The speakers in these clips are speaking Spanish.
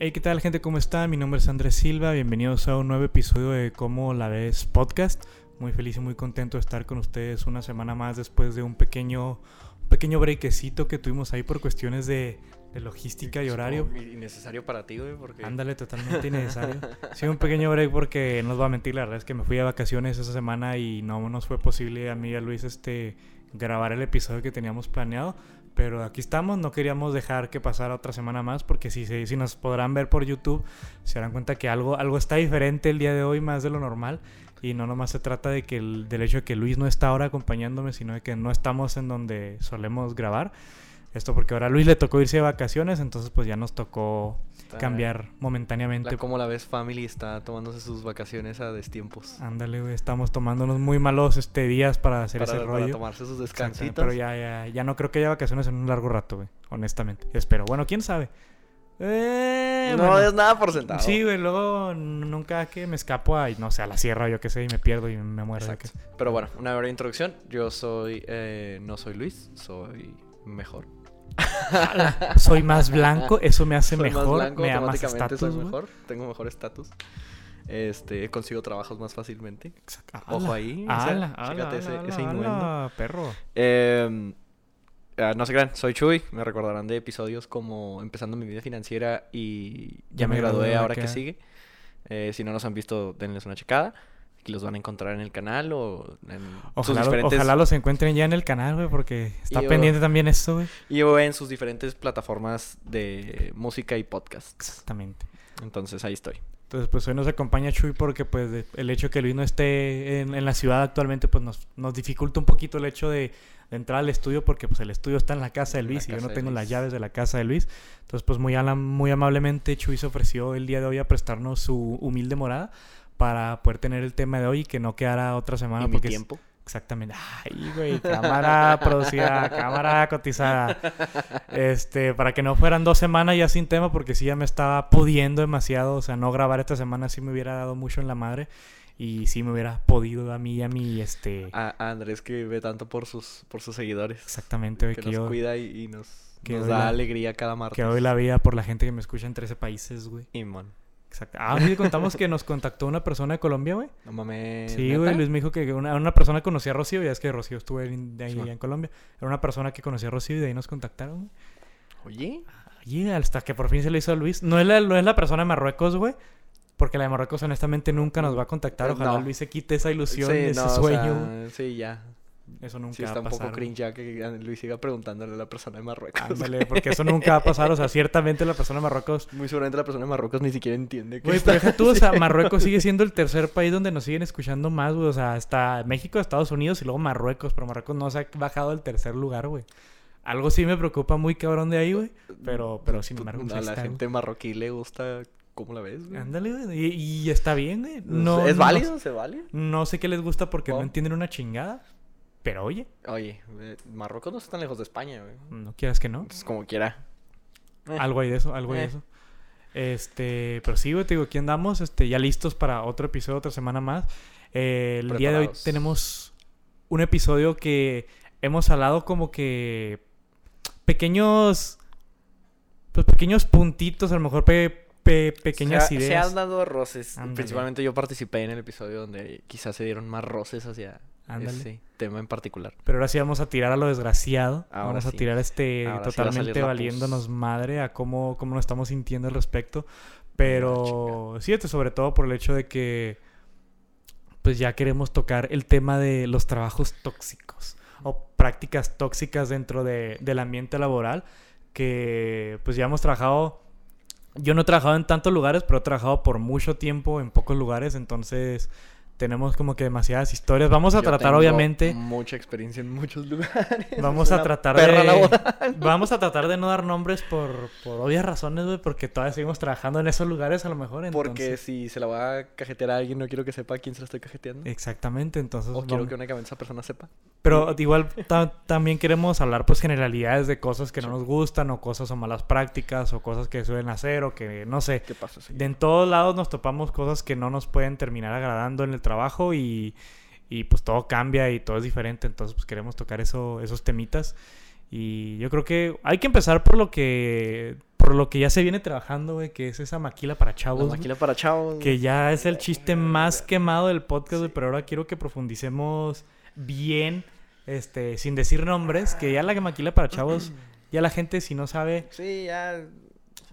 Hey, ¿qué tal gente? ¿Cómo está? Mi nombre es Andrés Silva. Bienvenidos a un nuevo episodio de Cómo la ves podcast. Muy feliz y muy contento de estar con ustedes una semana más después de un pequeño, pequeño brequecito que tuvimos ahí por cuestiones de, de logística y horario. Innecesario para ti, güey, porque... Ándale, totalmente innecesario. sí, un pequeño break porque no os voy a mentir, la verdad es que me fui de vacaciones esa semana y no nos fue posible a mí y a Luis este grabar el episodio que teníamos planeado. Pero aquí estamos, no queríamos dejar que pasara otra semana más porque si, si nos podrán ver por YouTube se darán cuenta que algo, algo está diferente el día de hoy más de lo normal. Y no nomás se trata de que el, del hecho de que Luis no está ahora acompañándome, sino de que no estamos en donde solemos grabar. Esto porque ahora a Luis le tocó irse de vacaciones, entonces pues ya nos tocó Está- cambiar momentáneamente. La como la ves family está tomándose sus vacaciones a destiempos. Ándale, güey, estamos tomándonos muy malos este días para hacer para, ese para rollo. tomarse sus descansitos. Pero ya, ya, ya no creo que haya vacaciones en un largo rato, güey, honestamente. Espero. Bueno, quién sabe. Eh, no bueno. es nada por sentado. Sí, güey, luego nunca que me escapo a, no sé, a la sierra yo qué sé, y me pierdo y me muero. Exacto. Pero bueno, una breve introducción. Yo soy... eh, no soy Luis, soy mejor. Soy más blanco, eso me hace Soy más mejor, blanco, me da más estatus, soy mejor. Tengo mejor estatus. Este, consigo trabajos más fácilmente. Ojo Ala, ahí, o sea, ala, ala, ese- ese innuendo. perro. Eh, ah, no se crean, soy Chuy. Me recordarán de episodios como Empezando mi vida financiera y Ya, me gradué, ahora que sigue. Eh, si no los han visto, denles una checada. Aquí los van a encontrar en el canal o en sus Ojalá, lo- diferentes ojalá los encuentren ya en el canal, güey, porque está yo- pendiente también esto, güey. y o en sus diferentes plataformas de música y podcast. Exactamente. Entonces ahí estoy. Entonces, pues hoy nos acompaña Chuy porque pues de- el hecho que Luis no esté en, en la ciudad actualmente pues nos, nos dificulta un poquito el hecho de, de entrar al estudio porque pues el estudio está en la casa de Luis y yo no tengo las llaves de la casa de Luis. Entonces, pues muy, ala- muy amablemente Chuy se ofreció el día de hoy a prestarnos su humilde morada para poder tener el tema de hoy y que no quedara otra semana y mi porque es- tiempo. Exactamente. Ay, güey, cámara producida, cámara cotizada. Este, para que no fueran dos semanas ya sin tema, porque sí ya me estaba pudiendo demasiado. O sea, no grabar esta semana sí me hubiera dado mucho en la madre. Y sí me hubiera podido a mí y a mí, este. A, a Andrés que ve tanto por sus, por sus seguidores. Exactamente, güey, Que que, nos yo, cuida y, y nos, que nos da la- alegría cada martes. que doy la vida por la gente que me escucha en 13 países, güey. Y mon. Exacto. Ah, sí, contamos que nos contactó una persona de Colombia, güey. No mames. Sí, güey, Luis me dijo que una, una persona conocía a Rocío, ya es que Rocío estuvo en, de ahí en Colombia. Era una persona que conocía a Rocío y de ahí nos contactaron, güey. Oye. Oye, hasta que por fin se le hizo a Luis. No es la, no es la persona de Marruecos, güey. Porque la de Marruecos honestamente nunca nos va a contactar. Eh, Ojalá no. Luis se quite esa ilusión, Sí, ese no, o sueño. sea, sí, ya. Eso nunca Sí, va está a un pasar. poco güey. cringe ya que Luis siga preguntándole a la persona de Marruecos. Ándale, porque eso nunca va a pasar. O sea, ciertamente la persona de Marruecos... Muy seguramente la persona de Marruecos ni siquiera entiende que Güey, está- pero deja tú, o sea, Marruecos sigue siendo el tercer país donde nos siguen escuchando más, güey. O sea, hasta México, Estados Unidos y luego Marruecos. Pero Marruecos no se ha bajado del tercer lugar, güey. Algo sí me preocupa muy cabrón de ahí, güey. Pero, pero sin embargo, pues, a ahí la está, gente marroquí le gusta cómo la ves, güey. Ándale, güey. Y, y está bien, güey. No, ¿Es no- válido? ¿Se vale? No sé qué les gusta porque no entienden una chingada. Pero oye, Oye, eh, Marruecos no está tan lejos de España, güey. no quieras que no. Entonces, como quiera. Eh, Algo hay de eso, algo hay de Eh. eso. Este, pero sí, güey, te digo, aquí andamos, este, ya listos para otro episodio, otra semana más. Eh, el día de hoy tenemos un episodio que hemos hablado como que pequeños, pues pequeños puntitos, a lo mejor pe- pe- pequeñas se, ha- se ideas. han dado roces. Principalmente yo participé en el episodio donde quizás se dieron más roces hacia Ándale. ese tema en particular. Pero ahora sí vamos a tirar a lo desgraciado. Ahora vamos a sí. tirar este Ahora sí a totalmente valiéndonos madre a cómo, cómo nos estamos sintiendo al respecto. Pero sí, este, sobre todo por el hecho de que pues ya queremos tocar el tema de los trabajos tóxicos o prácticas tóxicas dentro de- del ambiente laboral que pues ya hemos trabajado yo no he trabajado en tantos lugares pero he trabajado por mucho tiempo en pocos lugares entonces tenemos como que demasiadas historias vamos a Yo tratar tengo obviamente Mucha experiencia en muchos lugares. Vamos a tratar de. laboral. Vamos a tratar de no dar nombres por, por obvias razones, güey, porque todavía seguimos trabajando en esos lugares a lo mejor. Porque entonces- si se la va a cajetear a alguien, no quiero que sepa a quién se la estoy cajeteando. Exactamente, entonces. O quiero vamos- que únicamente esa persona sepa. Pero igual ta- también queremos hablar, pues, generalidades de cosas que no nos gustan, o cosas o malas prácticas, o cosas que suelen hacer, o que no sé. ¿Qué pasa? Sí. De en todos lados nos topamos cosas que no nos pueden terminar agradando en el trabajo y, y, pues todo cambia y todo es diferente. Entonces pues queremos tocar eso, esos temitas. Y yo creo que hay que empezar por lo que por lo que ya se viene trabajando, güey, que es esa maquila para La chavos. güey, maquila para chavos. Que ya es el chiste más quemado del podcast, güey, pero ahora quiero que profundicemos bien, este, sin decir nombres, que ya la maquila para chavos, ya la gente si no sabe, Sí, ya.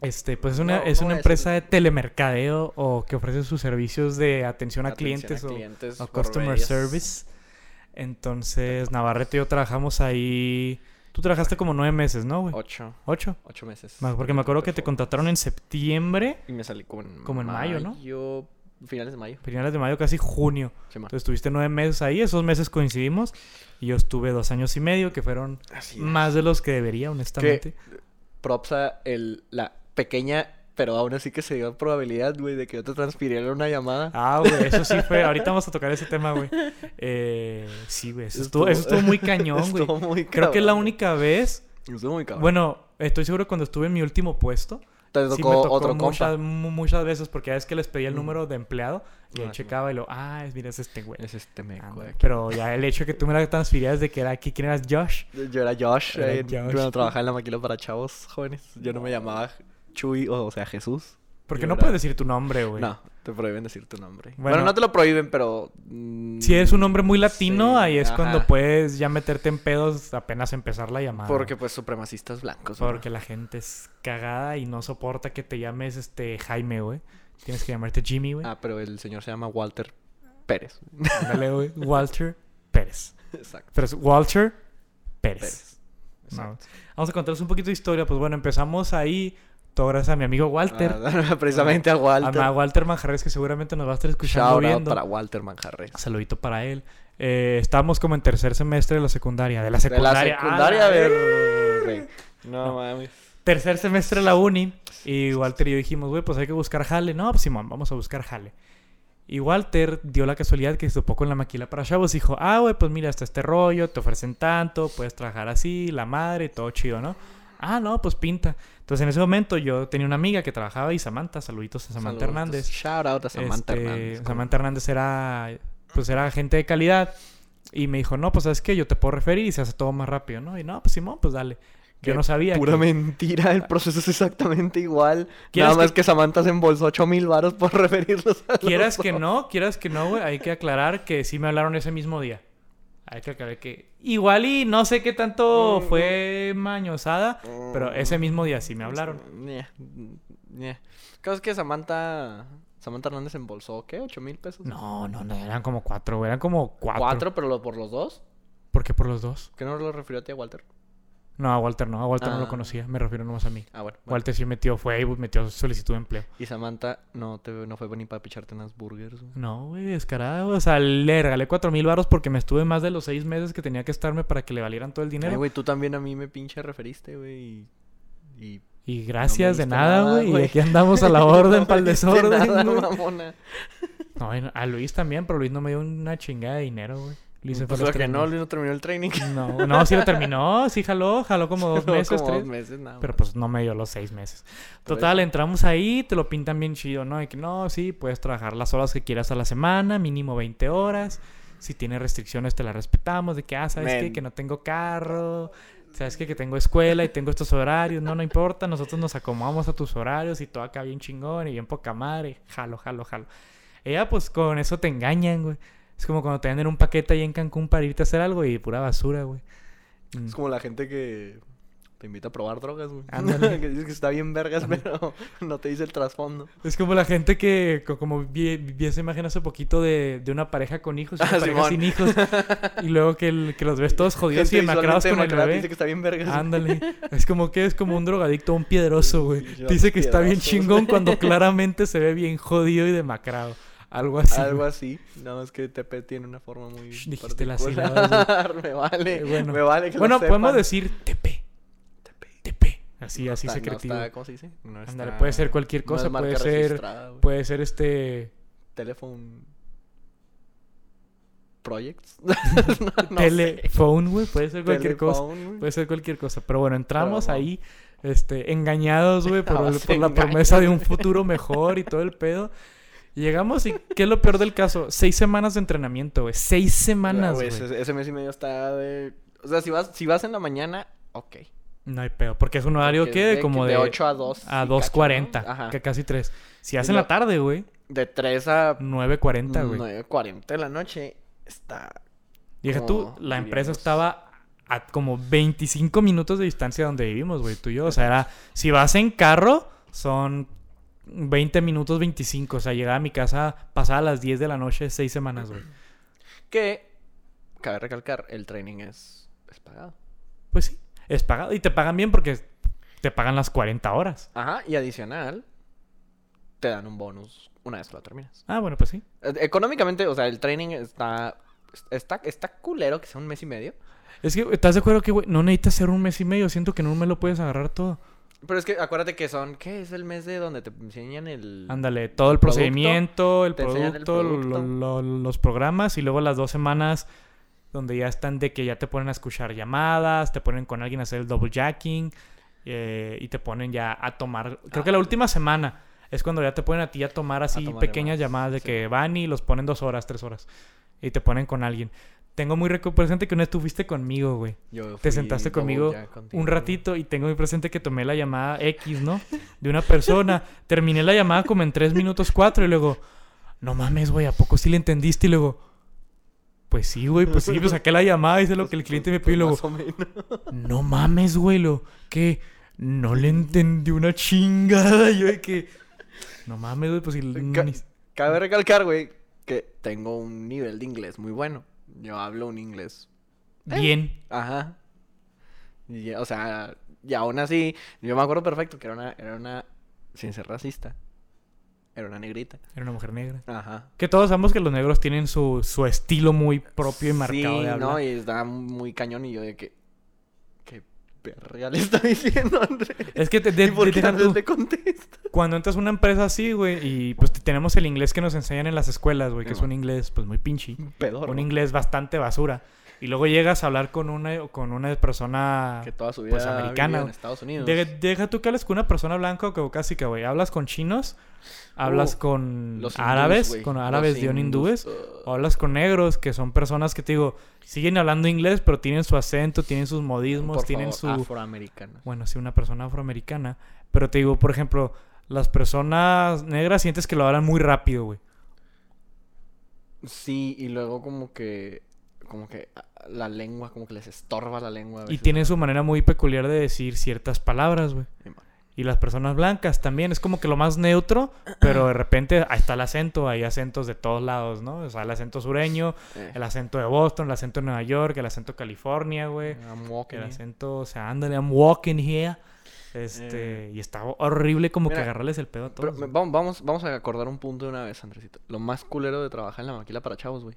Este, pues es una, No, es no una empresa de telemercadeo o que ofrece sus servicios de atención a atención clientes, o- clientes o, por customer service. Entonces, Navarrete y yo trabajamos ahí. Tú trabajaste como nueve meses, ¿no, güey? Ocho. ¿Ocho? Ocho meses. Porque me acuerdo que te contrataron en septiembre, Y me salí como en, Como en mayo, ¿no? mayo, Finales de mayo. finales de mayo, casi junio. Sí. Entonces estuviste nueve meses ahí, esos meses coincidimos. Y yo estuve dos años y medio, que fueron más de los que debería, honestamente. Props a el, la pequeña, pero aún así que se dio probabilidad, güey, de que yo te transfiriera una llamada. Ah, güey, eso sí fue. Ahorita vamos a tocar ese tema, güey. Eh, sí, güey, eso estuvo, eso estuvo muy cañón, güey. Estuvo muy Creo que es la única vez. Estuvo muy cabrón. Bueno, estoy seguro cuando estuve en mi último puesto. Te Sí, tocó, me tocó otro muchas, muchas veces porque ya es que les pedía el Mm. número de empleado y Ah, sí. checaba y lo, ah, es- mira, es este güey. Es este meco de. Pero ya el hecho de que tú me la transfirieras de que era aquí, ¿quién eras Josh? Yo era Josh, Era eh, Josh. cuando trabajaba en la maquila para chavos jóvenes. Yo no me llamaba Chuy, o, o sea, Jesús. Porque no puedes decir tu nombre, güey. No, te prohíben decir tu nombre. Bueno. Bueno, no te lo prohíben, pero... mm, Si es un nombre muy latino, sí, ahí es cuando puedes ya meterte en pedos apenas empezar la llamada. Porque, pues, supremacistas blancos. ¿verdad? Porque la gente es cagada y no soporta que te llames este Jaime, güey. Tienes que llamarte Jimmy, güey. Ah, pero el señor se llama Walter Pérez. Ándale, güey. Walter Pérez. Exacto. Pero es Walter Pérez. Pérez. No. Exacto. Vamos a contarles un poquito de historia. Pues bueno, empezamos ahí. Todo gracias a mi amigo Walter. Ah, precisamente a Walter. A Walter Manjarres, que seguramente nos va a estar escuchando Shout out viendo. para Walter Manjarres. Saludito para él. Eh, estábamos como en tercer semestre de la secundaria. De la De la secundaria. ¡A secundaria, la ver. No, No. mames. Tercer semestre de la uni. Y Walter y yo dijimos, güey, pues hay que buscar jale. No, pues Simón, vamos a buscar jale. Y Walter dio la casualidad que se topó con la maquila para chavos. Dijo, ah, güey, pues mira, hasta este rollo, te ofrecen tanto, puedes trabajar así, la madre, todo chido, ¿no? Ah, no, pues pinta. Entonces en ese momento yo tenía una amiga que trabajaba ahí, Samantha, saluditos a Samantha. Hernández. Shout out a Samantha Este, Hernández. Samantha Hernández era, pues era gente de calidad. Y me dijo, no, pues sabes qué, yo te puedo referir y se hace todo más rápido, ¿no? Y no, pues Simón, pues dale. Yo Qué no sabía. Pura que- mentira, el proceso es exactamente igual. ¿Quieres Nada más que- que... Samantha se embolsó 8 mil varos por referirlos a los Quieras que no, quieras que no, güey, hay que aclarar que sí me hablaron ese mismo día. Hay que aclarar que igual y no sé qué tanto Mm. fue mañosada, pero ese mismo día sí me hablaron. Ñe, ñe. Caso que Samantha... Samantha Hernández embolsó, ¿qué? ¿8 mil pesos? No, no, no, eran como cuatro, eran como cuatro. ¿Cuatro, pero lo- por los dos? ¿Por qué por los dos? ¿Qué no lo refirió a ti a Walter? No, a Walter no, a Walter no lo Ah. conocía, me refiero nomás a mí. Ah, bueno. bueno. Walter sí metió, fue y metió solicitud de empleo. Y Samantha no, te, no fue ni para picharte unas burgers. güey. No, güey, descarado. O sea, le regalé cuatro mil baros porque me estuve más de los seis meses que tenía que estarme para que le valieran todo el Ay, dinero. güey, tú también a mí me pinche referiste, güey. Y... y y gracias de nada, güey. Y aquí andamos a la orden para el desorden. nada, mamona. No, no- a Luis también, pero Luis no me dio una chingada de dinero, güey. Luis se fue Pues a los lo que no. Luis no terminó el training. No, no, sí lo terminó, sí jaló, jaló como dos Duró meses, como tres. dos meses, nada Pero pues no me dio los seis meses. Total, entramos ahí, te lo pintan bien chido, ¿no? De que no, sí, puedes trabajar las horas que quieras a la semana, mínimo 20 horas. Si tienes restricciones, te las respetamos. De que, ah, ¿sabes qué? Que no tengo carro. ¿Sabes qué? Que tengo escuela y tengo estos horarios. No, no importa. Nosotros nos acomodamos a tus horarios y todo acá bien chingón y bien poca madre. Jalo, jalo, jalo. Ella, pues, con eso te engañan, güey. Es como cuando te venden un paquete ahí en Cancún para irte a hacer algo y pura basura, güey. Mm. Es como la gente que te invita a probar drogas, güey. Que dices que está bien vergas, pero no te dice el trasfondo. Es como la gente que, co- como vi, vi esa imagen hace poquito de, de una pareja con hijos y una Ah, pareja sin hijos. y luego que, el- que los ves todos jodidos y demacrados con el bebé. Dice que está bien vergas. güey. Ándale. Es como que es como un drogadicto, un piedroso, güey. Dice que está bien chingón cuando claramente se ve bien jodido y demacrado. Algo así. Algo así. Nada más que TP tiene una forma muy. Shh, dijiste las particular. me vale. Eh, bueno. Me vale que Bueno, lo podemos decir TP. TP. TP. Así, así Está- no está- ¿Cómo se dice? No Ándale, está- puede ser cualquier no cosa, puede ser-. Puede ser este. Telephone Projects. no, no telephone, güey. Puede ser cualquier cosa. Puede ser cualquier cosa. Pero bueno, entramos Pero no. ahí, este, engañados, güey, por, la promesa de un futuro mejor y todo el pedo. Llegamos y, ¿qué es lo peor del caso? Seis semanas de entrenamiento, güey. Seis semanas, güey, ese, ese mes y medio está de. O sea, si vas, si vas en la mañana, ok. No hay pedo. Porque es un horario Porque que es como de, de 8 a 2. a y 2.40. cacho, ¿no? Que casi 3. Si haces en la tarde, güey. De 3 a 9.40, güey. 9.40 de la noche está... Deja tú, la empresa estaba a como 25 minutos de distancia donde vivimos, güey, tú y yo. O sea, era, si vas en carro, son 20 minutos 25. O sea, llegaba a mi casa pasada a las 10 de la noche, 6 semanas, güey. Que, cabe recalcar, el training es, es pagado. Pues sí, es pagado. Y te pagan bien porque te pagan las 40 horas. Ajá, y adicional, te dan un bonus una vez que lo terminas. Ah, bueno, pues sí. Eh, Económicamente, o sea, el training está... Está, está culero que sea un mes y medio. Es que, ¿estás de acuerdo que, güey, no necesitas ser un mes y medio? Siento que un mes lo puedes agarrar todo. Pero es que acuérdate que son... ¿Qué es el mes de donde te enseñan el... Ándale, todo el producto, procedimiento, el producto, lo- producto. lo- los programas y luego las dos semanas donde ya están de que ya te ponen a escuchar llamadas, te ponen con alguien a hacer el double jacking eh, y te ponen ya a tomar. Creo que la Ah. última semana es cuando ya te ponen a ti a tomar así tomar pequeñas llamadas, llamadas de sí. que van y los ponen dos horas, tres horas y te ponen con alguien. Tengo muy presente que una vez tú fuiste conmigo, güey. Yo Te sentaste conmigo un ratito y tengo muy presente que tomé la llamada X, ¿no? De una persona. Terminé la llamada como en 3 minutos 4 y luego, no mames, güey, ¿a poco sí le entendiste? Y luego, pues sí, güey, pues sí, pues saqué la llamada, hice lo que el cliente me pidió y luego, no mames, güey, lo que no le entendí una chingada. Y yo de que, no mames, güey, pues ni- Cabe recalcar, güey, que tengo un nivel de inglés muy bueno. Yo hablo un inglés. bien. Ajá. Y o sea, y aún así, yo me acuerdo perfecto que era una, era una, sin ser racista, era una negrita. Era una mujer negra. Ajá. Que todos sabemos que los negros tienen su, su estilo muy propio y marcado sí, de hablar. no, y estaba muy cañón y yo de que, le está diciendo André. Es que te, de- ¿Y por de- qué deja Andrés tú- le contesta? Cuando entras a una empresa así, güey, y pues te- tenemos el inglés que nos enseñan en las escuelas, güey, que es un inglés pues muy pinche, Pedor, un inglés bastante basura. Y luego llegas a hablar con una con una persona Que toda su vida pues, americana, en. Estados Unidos. De- deja tú que hables con una persona blanca o caucásica, güey. Hablas con chinos, hablas con Los hindús, árabes, con los árabes de hindúes, uh, o hablas con negros, que son personas que te digo, siguen hablando inglés, pero tienen su acento, tienen sus modismos, por tienen favor, su afroamericanos. bueno, sí, una persona afroamericana. Pero te digo, por ejemplo, las personas negras sientes que lo hablan muy rápido, güey. Sí, y luego como que como que ah, la lengua, como que les estorba la lengua. a Y tienen su manera muy peculiar de decir ciertas palabras, güey. Y las personas blancas también. Es como que lo más neutro, pero de repente ahí está el acento. Hay acentos de todos lados, ¿no? O sea, el acento sureño, Eh, el acento de Boston, el acento de Nueva York, el acento de California, güey. I'm walking El acento, o sea, ándale, I'm walking here. Este, y está horrible como que Eh. Agarrarles el pedo a Pero todos. vamos, vamos, vamos a acordar un punto de una vez, Andresito. Lo más culero de trabajar en la maquila para chavos, güey,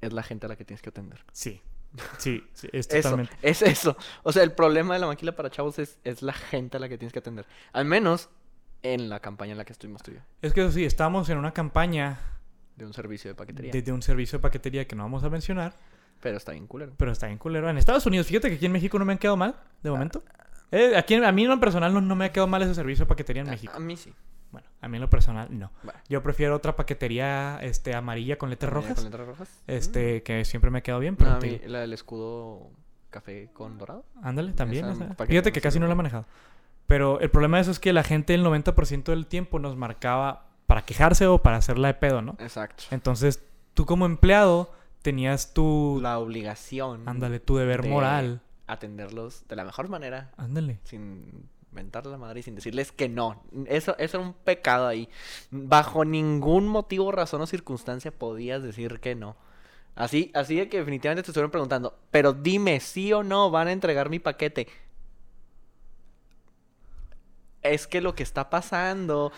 es la gente a la que tienes que atender. Sí. Sí, sí, es Eso, totalmente. es eso. O sea, el problema de la maquila para chavos es, es la gente a la que tienes que atender. Al menos en la campaña en la que estuvimos tú y yo. Es que eso sí, estamos en una campaña De un servicio de paquetería. de, de un servicio de paquetería que no vamos a mencionar, Pero está bien culero. pero está bien culero. En Estados Unidos, fíjate que aquí en México no me han quedado mal, de momento. Eh, aquí, a mí en lo personal no, no me ha quedado mal ese servicio de paquetería en A- México. A, mí sí. Bueno, a mí en lo personal no. Bueno. Yo prefiero otra paquetería este, amarilla con letras ¿También rojas, ¿Con letras rojas? este, que siempre me ha quedado bien, Mm. pero No, a te mí digo, la del escudo café con dorado. ándale, también. Fíjate que casi no la he manejado. Pero el problema de eso es que la gente el 90% del tiempo nos marcaba para quejarse o para hacerla de pedo, ¿no? Exacto. Entonces, tú como empleado tenías tu... La obligación Ándale, tu deber de moral. Atenderlos de la mejor manera, Ándale. sin mentarle la madre y sin decirles que no. Eso, eso era un pecado ahí. Bajo ningún motivo, razón o circunstancia podías decir que no. Así, así de que definitivamente te estuvieron preguntando, pero dime, sí o no van a entregar mi paquete. Es que lo que está pasando.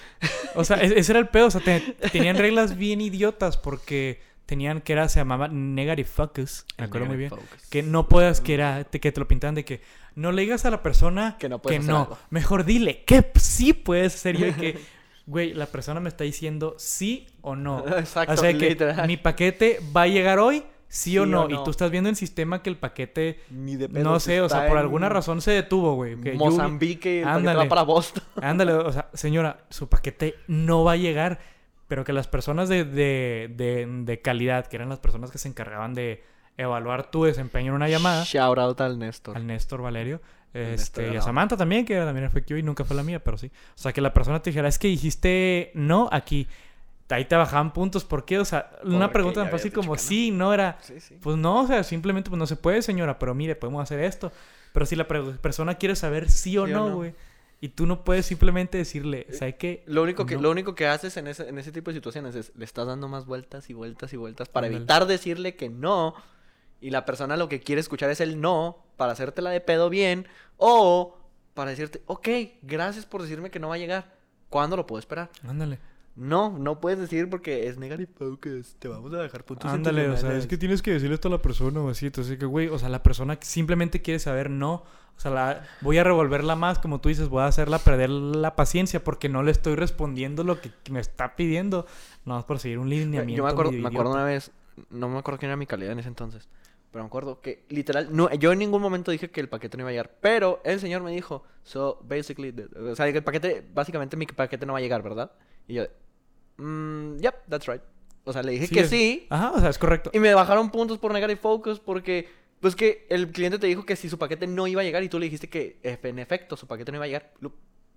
O sea, e- ese era el pedo. O sea, te- tenían reglas bien idiotas porque tenían que era, se llamaba negative focus. Me acuerdo muy bien. Focus. Que no puedas, que era, te- que te lo pintaban de que no le digas a la persona Que no hacer no. algo. Mejor dile que sí puedes hacer. Yo que, güey, la persona me está diciendo sí o no. Exacto, o sea, que mi paquete va a llegar hoy, sí, Sí o, o no. Y tú estás viendo en sistema que el paquete, Ni de no sé, o sea, por alguna razón se detuvo, güey. que Mozambique, el paquete Ándale. va para Boston. Ándale, o sea, señora, su paquete no va a llegar, pero que las personas de, de, de, de calidad, que eran las personas que se encargaban de evaluar tu desempeño en una llamada, Shout out al Néstor. al Néstor Valerio, Este, y a no. Samantha también, que también era fake y nunca fue la mía, pero sí. O sea, que la persona te dijera, es que dijiste no aquí. Ahí te bajaban puntos. ¿Por qué? O sea, una Porque pregunta tan fácil como no. sí, no era. Sí, sí. Pues no, o sea, simplemente pues no se puede, señora, pero mire, podemos hacer esto. Pero si la persona quiere saber sí o Sí no, no. Y tú no puedes simplemente decirle, ¿sabes qué? Lo único que, No. lo único que haces en ese, en ese tipo de situaciones es le estás dando más vueltas y vueltas y vueltas para evitar decirle que no. Y la persona lo que quiere escuchar es el no para hacértela de pedo bien. O para decirte, ok, gracias por decirme que no va a llegar. ¿Cuándo lo puedo esperar? Ándale. No, no puedes decir porque es negative focus. Te vamos a dejar puntos. Ándale, o sea, es que tienes que decirle esto a la persona o así. Entonces, que, güey, o sea, la persona simplemente quiere saber no. O sea, la, voy a revolverla más, como tú dices, voy a hacerla perder la paciencia porque no le estoy respondiendo lo que me está pidiendo. No, por seguir un lineamiento. Yo me acuerdo, me acuerdo una vez, no me acuerdo quién era mi calidad en ese entonces, pero me acuerdo que literal, no, yo en ningún momento dije que el paquete no iba a llegar, pero el señor me dijo, so basically, o sea, que el paquete, básicamente mi paquete no va a llegar, ¿verdad? Y yo, mm, yep, that's right. O sea, le dije Sí, que es- sí, Ajá, o sea, es correcto. y me bajaron puntos por negative focus porque, pues que el cliente te dijo que si su paquete no iba a llegar y tú le dijiste que en efecto su paquete no iba a llegar.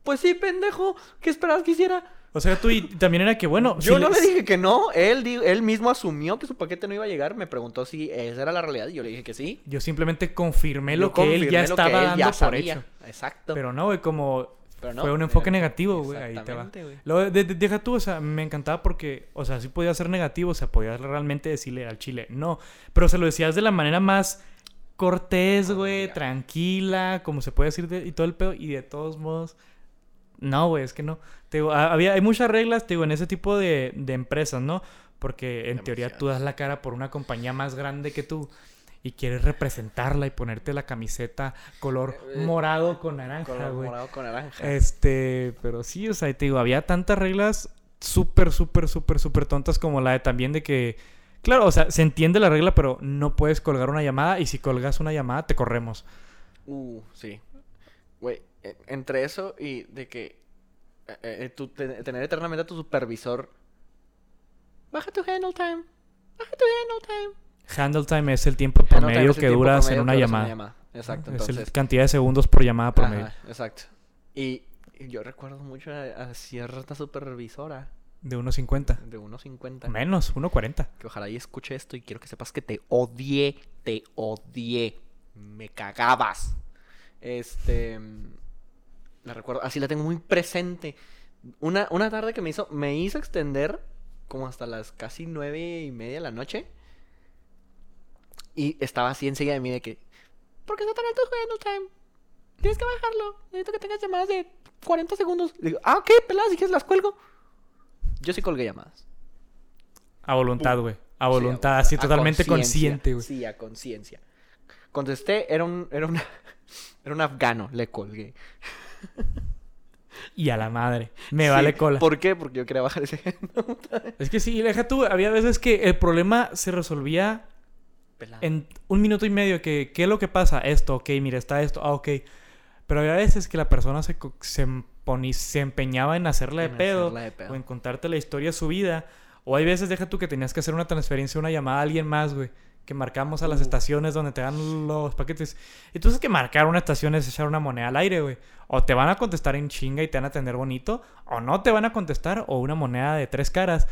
Pues sí, pendejo, ¿qué esperabas que hiciera? O sea, tú y también era que, bueno, Yo si no le- le dije que no, él, mismo asumió que su paquete no iba a llegar, me preguntó si esa era la realidad y yo le dije que sí. Yo simplemente confirmé Yo lo que él ya lo que estaba él dando ya por sabía. hecho. Exacto. Pero no, güey, como Pero no, fue un enfoque negativo. negativo, güey, ahí te va. De- de- deja tú, o sea, me encantaba porque, o sea, sí podía ser negativo, o sea, podías realmente decirle al chile no, pero se lo decías de la manera más cortés, güey, tranquila, como se puede decir, de- y todo el pedo, y de todos modos, no, güey, es que no. Te digo, ha- había, hay muchas reglas, te digo, en ese tipo de, de empresas, ¿no? Porque en teoría tú das la cara por una compañía más grande que tú y quieres representarla y ponerte la camiseta color Eh, morado con naranja, Color güey. morado con naranja. Este, pero sí, o sea, te digo, había tantas reglas súper, súper, súper, súper tontas como la de también de que, claro, o sea, se entiende la regla, pero no puedes colgar una llamada y si colgas una llamada te corremos. Uh, sí. Güey, e- entre eso y de que eh, eh, te- tener eternamente a tu supervisor. Baja tu handle time. Baja tu handle time. Handle time es el tiempo promedio que duras en una llamada. Exacto, es la cantidad de segundos por llamada promedio. Ajá, exacto. Y, yo recuerdo mucho a, a cierta supervisora De 1.50. de 1.50 Menos, 1.40. que ojalá y escuche esto y quiero que sepas que te odié, te odié, me cagabas. Este, la recuerdo, así la tengo muy presente. Una, una tarde que me hizo, me hizo extender como hasta las casi nueve y media de la noche. Y estaba así enseguida de mí de que, ¿por qué está tan alto el time? Tienes que bajarlo. Necesito que tengas llamadas de 40 segundos. Le digo, ah, ok, peladas, si quieres las cuelgo. Yo sí colgué llamadas. A voluntad, güey. A Sí, voluntad, a- así a totalmente consciente, güey. Sí, a conciencia. Contesté, era un, era una, era un afgano, le colgué. Y a la madre. Me Sí, vale cola. ¿Por qué? Porque yo quería bajar ese Es que sí, deja tú, había veces que el problema se resolvía pelado. en un minuto y medio. Que, ¿Qué es lo que pasa? Esto, ok, mira, está esto, ah, ok. Pero había veces que la persona se, se, empeñaba en hacerla de, En pedo, hacerla de pedo. o en contarte la historia de su vida. O hay veces, deja tú, que tenías que hacer una transferencia, una llamada a alguien más, güey. Que marcamos a las Uh. estaciones donde te dan los paquetes. Y tú sabes que marcar una estación es echar una moneda al aire, güey. O te van a contestar en chinga y te van a atender bonito. O no te van a contestar. O una moneda de tres caras.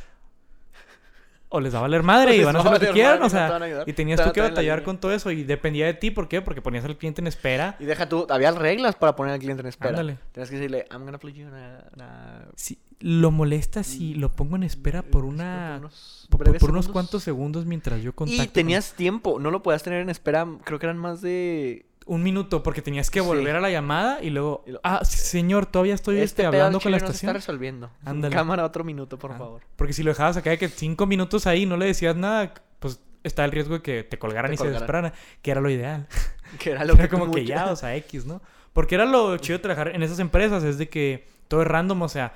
O les va a valer madre y van a hacer lo que quieran. O sea, y tenías tú que batallar con todo eso. Y dependía de ti. ¿Por qué? Porque ponías al cliente en espera. Y deja tú, había reglas para poner al cliente en espera. Ándale. Tenías que decirle, I'm gonna put you in a- in a- Si lo molesta si lo pongo en espera por una... Por, unos cuantos segundos mientras yo contacto. Y tenías tiempo, no lo podías tener en espera, creo que eran más de... Un minuto, porque tenías que Sí. volver a la llamada y luego... Ah, señor, todavía estoy este, al hablando con la chile no se estación. está resolviendo. Ándale. Cámara, otro minuto, por Ah, favor. Porque si lo dejabas acá de que cinco minutos ahí no le decías nada, pues está el riesgo de que te colgaran Te y se desesperaran, que era lo ideal. Que era lo Era que como que ya, o sea, X, ¿no? Porque era lo chido de trabajar en esas empresas, es de que todo es random, o sea,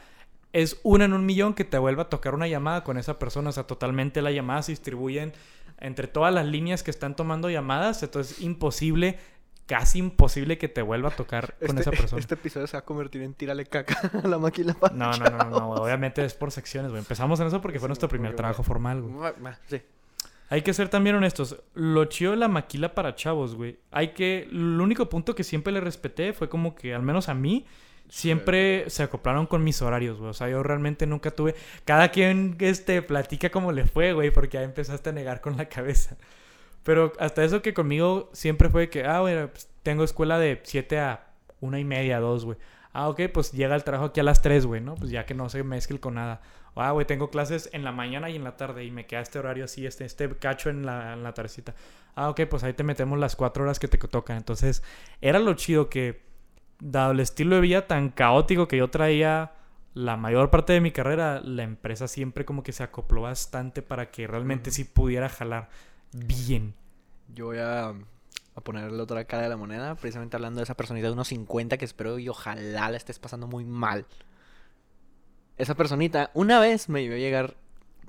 es una en un millón que te vuelva a tocar una llamada con esa persona, o sea, totalmente las llamadas se distribuyen entre todas las líneas que están tomando llamadas, entonces es imposible, casi imposible que te vuelva a tocar con Este, esa persona. este episodio se va a convertir en tírale caca a la máquina para No, no, no, no, no, obviamente es por secciones, güey. Empezamos en eso porque fue Sí, nuestro primer trabajo formal, güey. Sí. Hay que ser también honestos. Lo chido de la maquila para chavos, güey. Hay que. El único punto que siempre le respeté fue como que, al menos a mí, siempre se acoplaron con mis horarios, güey. O sea, yo realmente nunca tuve. Cada quien este, platica cómo le fue, güey, porque ya empezaste a negar con la cabeza. Pero hasta eso que conmigo siempre fue que, ah, güey, pues, tengo escuela de 7 a una y media, 2, güey. Ah, ok, pues llega el trabajo aquí a las 3, güey, ¿no? Pues ya que no se mezcle con nada. Ah, güey, tengo clases en la mañana y en la tarde y me queda este horario así, este, este cacho en la, en la tardecita. Ah, ok, pues ahí te metemos las cuatro horas que te tocan. Entonces, era lo chido que, dado el estilo de vida tan caótico que yo traía la mayor parte de mi carrera, la empresa siempre como que se acopló bastante para que realmente sí pudiera jalar bien. Yo voy a, a ponerle la otra cara de la moneda, precisamente hablando de esa personita de unos 50 que espero y ojalá la estés pasando muy mal esa personita una vez me iba a llegar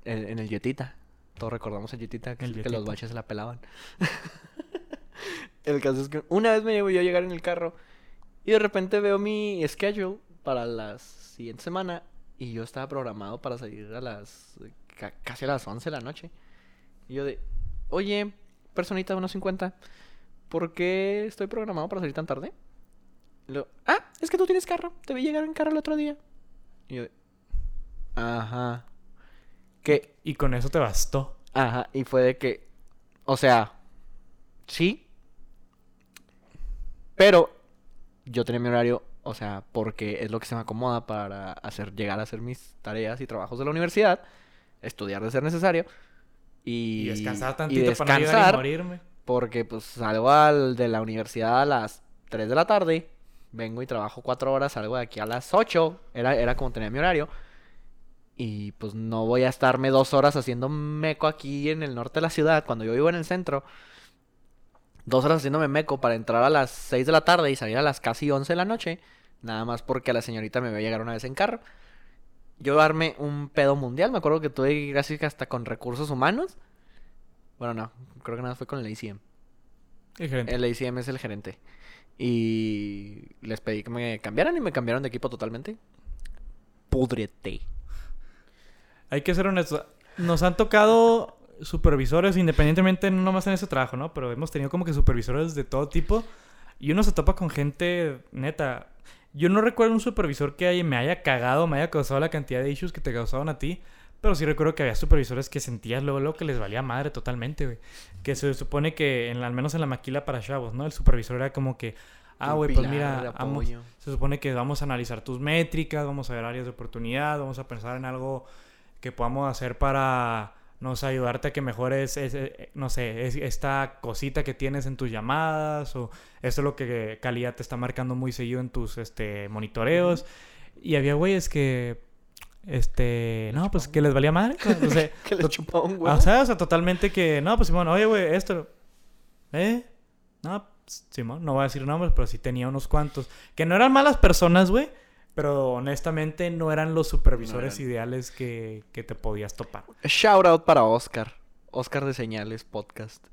en, el Yetita. Todos recordamos el Yetita, que, que los baches se la pelaban. el caso es que una vez me iba a llegar en el carro y de repente veo mi schedule para la siguiente semana y yo estaba programado para salir a las casi a las 11 de la noche. Y yo de, oye, personita de unos 50, ¿por qué estoy programado para salir tan tarde? Y ah, es que tú tienes carro, te vi llegar en carro el otro día. Y yo de, Ajá. Que... Y con eso te bastó. Ajá, y fue de que, o sea, sí, pero yo tenía mi horario, o sea, porque es lo que se me acomoda para hacer, llegar a hacer mis tareas y trabajos de la universidad, estudiar de ser necesario y, y descansar tantito descansar, para no morirme. Porque pues salgo al, de la universidad a las 3 de la tarde, vengo y trabajo 4 horas, salgo de aquí a las 8, era, era como tenía mi horario. Y pues no voy a estarme dos horas haciendo meco aquí en el norte de la ciudad, cuando yo vivo en el centro. Dos horas haciéndome meco para entrar a las 6 de la tarde y salir a las casi 11 de la noche. Nada más porque la señorita me va a llegar una vez en carro. Yo darme un pedo mundial. Me acuerdo que tuve casi hasta con recursos humanos. Bueno, no. Creo que nada fue con el ACM. El gerente. El ACM es el gerente. Y les pedí que me cambiaran y me cambiaron de equipo totalmente. Pudrete hay que ser honestos. Nos han tocado supervisores, independientemente, no nomás en ese trabajo, ¿no? Pero hemos tenido como que supervisores de todo tipo. Y uno se topa con gente, neta. Yo no recuerdo un supervisor que me haya cagado, me haya causado la cantidad de issues que te causaban a ti. Pero sí recuerdo que había supervisores que sentías luego, lo que les valía madre totalmente, güey. Que se supone que, en, al menos en la maquila para chavos, ¿no? El supervisor era como que, ah, güey, pues mira, se supone que vamos a analizar tus métricas, vamos a ver áreas de oportunidad, vamos a pensar en algo que podamos hacer para, no sé, ayudarte a que mejores, no sé, esta cosita que tienes en tus llamadas o esto es lo que calidad te está marcando muy seguido en tus este, monitoreos. Y había güeyes que, este, no, pues que les valía madre. O sea, que les chupaba güey. O sea, o sea, totalmente que, no, pues bueno, oye, güey, esto, ¿eh? No, Simón, no voy a decir nombres, pero sí tenía unos cuantos. Que no eran malas personas, güey. Pero honestamente no eran los supervisores ideales que, que, te podías topar. Shout out para Oscar. Oscar de Señales Podcast.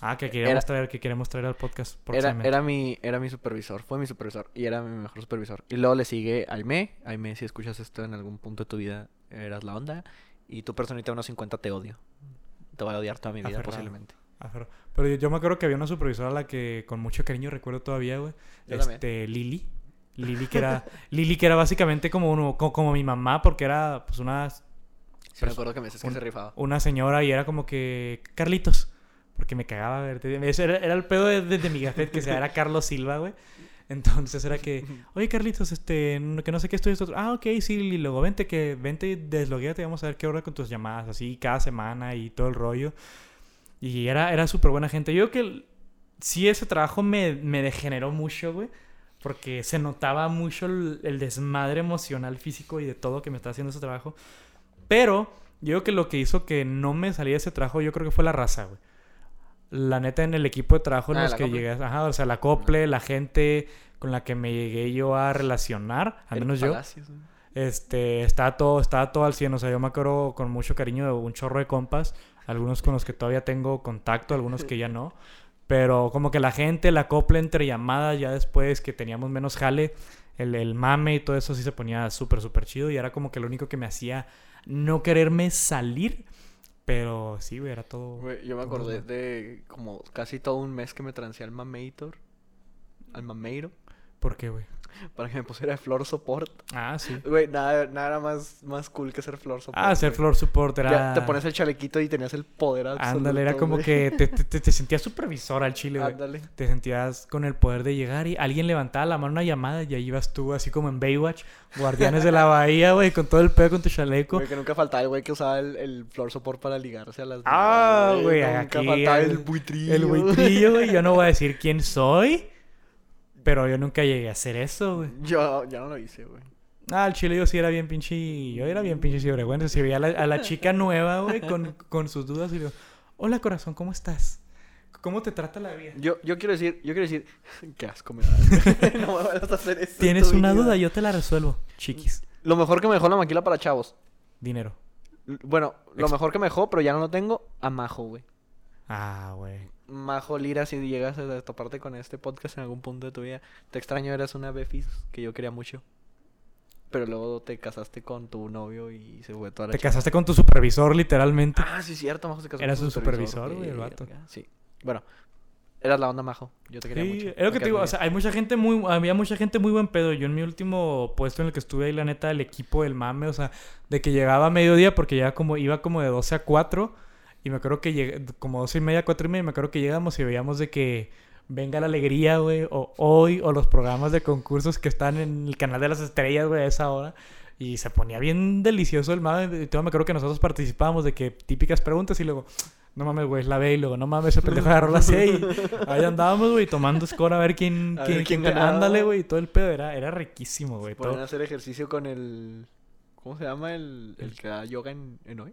Ah, que queremos traer, que queremos traer al podcast era, era, mi, era mi supervisor, fue mi supervisor y era mi mejor supervisor. Y luego le sigue Aime. Aime, si escuchas esto en algún punto de tu vida, eras la onda. Y tu personita unos 50 te odio. Te voy a odiar toda mi vida, posiblemente. Pero yo, me acuerdo que había una supervisora a la que con mucho cariño recuerdo todavía, güey. Este, Lili. Lili que era, Lili que era básicamente como, uno, como, mi mamá porque era pues una... Sí, me acuerdo que me dices que se rifaba. Una señora y era como que... Carlitos. Porque me cagaba verte. Era, era el pedo desde mi gafet que se era Carlos Silva, güey. Entonces era que, oye Carlitos, este, que no sé qué estoy esto. Ah, ok, sí, y luego vente que, vente y desloguéate, vamos a ver qué hora con tus llamadas, así cada semana y todo el rollo. Y era, era súper buena gente. Yo creo que sí ese trabajo me, me degeneró mucho, güey porque se notaba mucho el, desmadre emocional, físico y de todo que me estaba haciendo ese trabajo. Pero yo creo que lo que hizo que no me saliera ese trabajo, yo creo que fue la raza, güey. La neta, en el equipo de trabajo en ah, los que llegué, ajá, o sea, la cople, la gente con la que me llegué yo a relacionar, al menos yo. Este, estaba todo, estaba todo al 100, o sea, yo me acuerdo con mucho cariño de un chorro de compas, algunos con los que todavía tengo contacto, algunos que ya no. Pero como que la gente, la copla entre llamadas, ya después que teníamos menos jale, el, el mame y todo eso sí se ponía súper, súper chido. Y era como que lo único que me hacía no quererme salir Pero sí, güey, era todo. Güey, yo me todo acordé de como casi todo un mes que me trancé al Mamator. Al Mameiro. ¿Por qué, güey? Para que me pusiera flor support. Ah, sí. Güey, nada, nada era más, más cool que ser flor support. Ah, ser floor support era. Ya te pones el chalequito y tenías el poder absoluto. Ándale, era como que te, te, te- sentías supervisor al chile, güey. Ándale. Te sentías con el poder de llegar y alguien levantaba la mano una llamada y ahí ibas tú, así como en Baywatch, Guardianes de la Bahía, güey, con todo el pedo con tu chaleco. Güey, que nunca faltaba el güey que usaba el, el flor support para ligarse a las Ah, güey, Nunca aquí faltaba el, el- buitrillo. El buitrillo, güey. Yo no voy a decir quién soy, pero yo nunca llegué a hacer eso, güey. Yo, yo no lo hice, güey. Ah, el chile yo sí era bien pinche. Yo era bien pinche cibergüenza. Si veía a la, a la chica nueva, güey, con, con sus dudas y le digo, Hola, corazón, ¿cómo estás? ¿Cómo te trata la vida? Yo, yo quiero decir, yo quiero decir, qué asco me da. no me vayas a hacer eso. en ¿Tienes una vida. duda? Yo te la resuelvo, chiquis. Lo mejor que me dejó la maquila para chavos. Dinero. Bueno, lo Ex- mejor que me dejó, pero ya no lo tengo, a Majo, güey. Ah, güey. Majo Lira, si llegas a toparte con este podcast en algún punto de tu vida, te extraño, eras una befis que yo quería mucho. Pero luego te casaste con tu novio y se fue toda la Te chica. casaste con tu supervisor, literalmente. Ah, sí, cierto, Majo se casó Era con su supervisor, güey, el vato. Sí. Bueno, eras la onda, Majo. Yo te quería Sí, mucho. es lo que te digo, o sea, hay mucha gente muy, había mucha gente muy buen pedo. Yo en mi último puesto en el que estuve ahí, la neta, el equipo del mame, o sea, de que llegaba a mediodía porque ya como, iba como de 12 a 4 y me acuerdo que llegué, como 12 y media, 4 y media, me acuerdo que llegamos y veíamos de que venga la alegría, güey, o hoy, o los programas de concursos que están en el canal de las estrellas, güey, a esa hora. Y se ponía bien delicioso el mame. Y todo me acuerdo que nosotros participábamos de que típicas preguntas y luego, no mames, güey, es la B y luego, no mames, ese pendejo agarró la C y ahí andábamos, güey, tomando score a ver quién, A quién, ver quién quién- ganaba. ándale, güey, y todo el pedo era, era riquísimo, güey. Pueden hacer ejercicio con el. ¿Cómo se llama el, el que da yoga en, en hoy?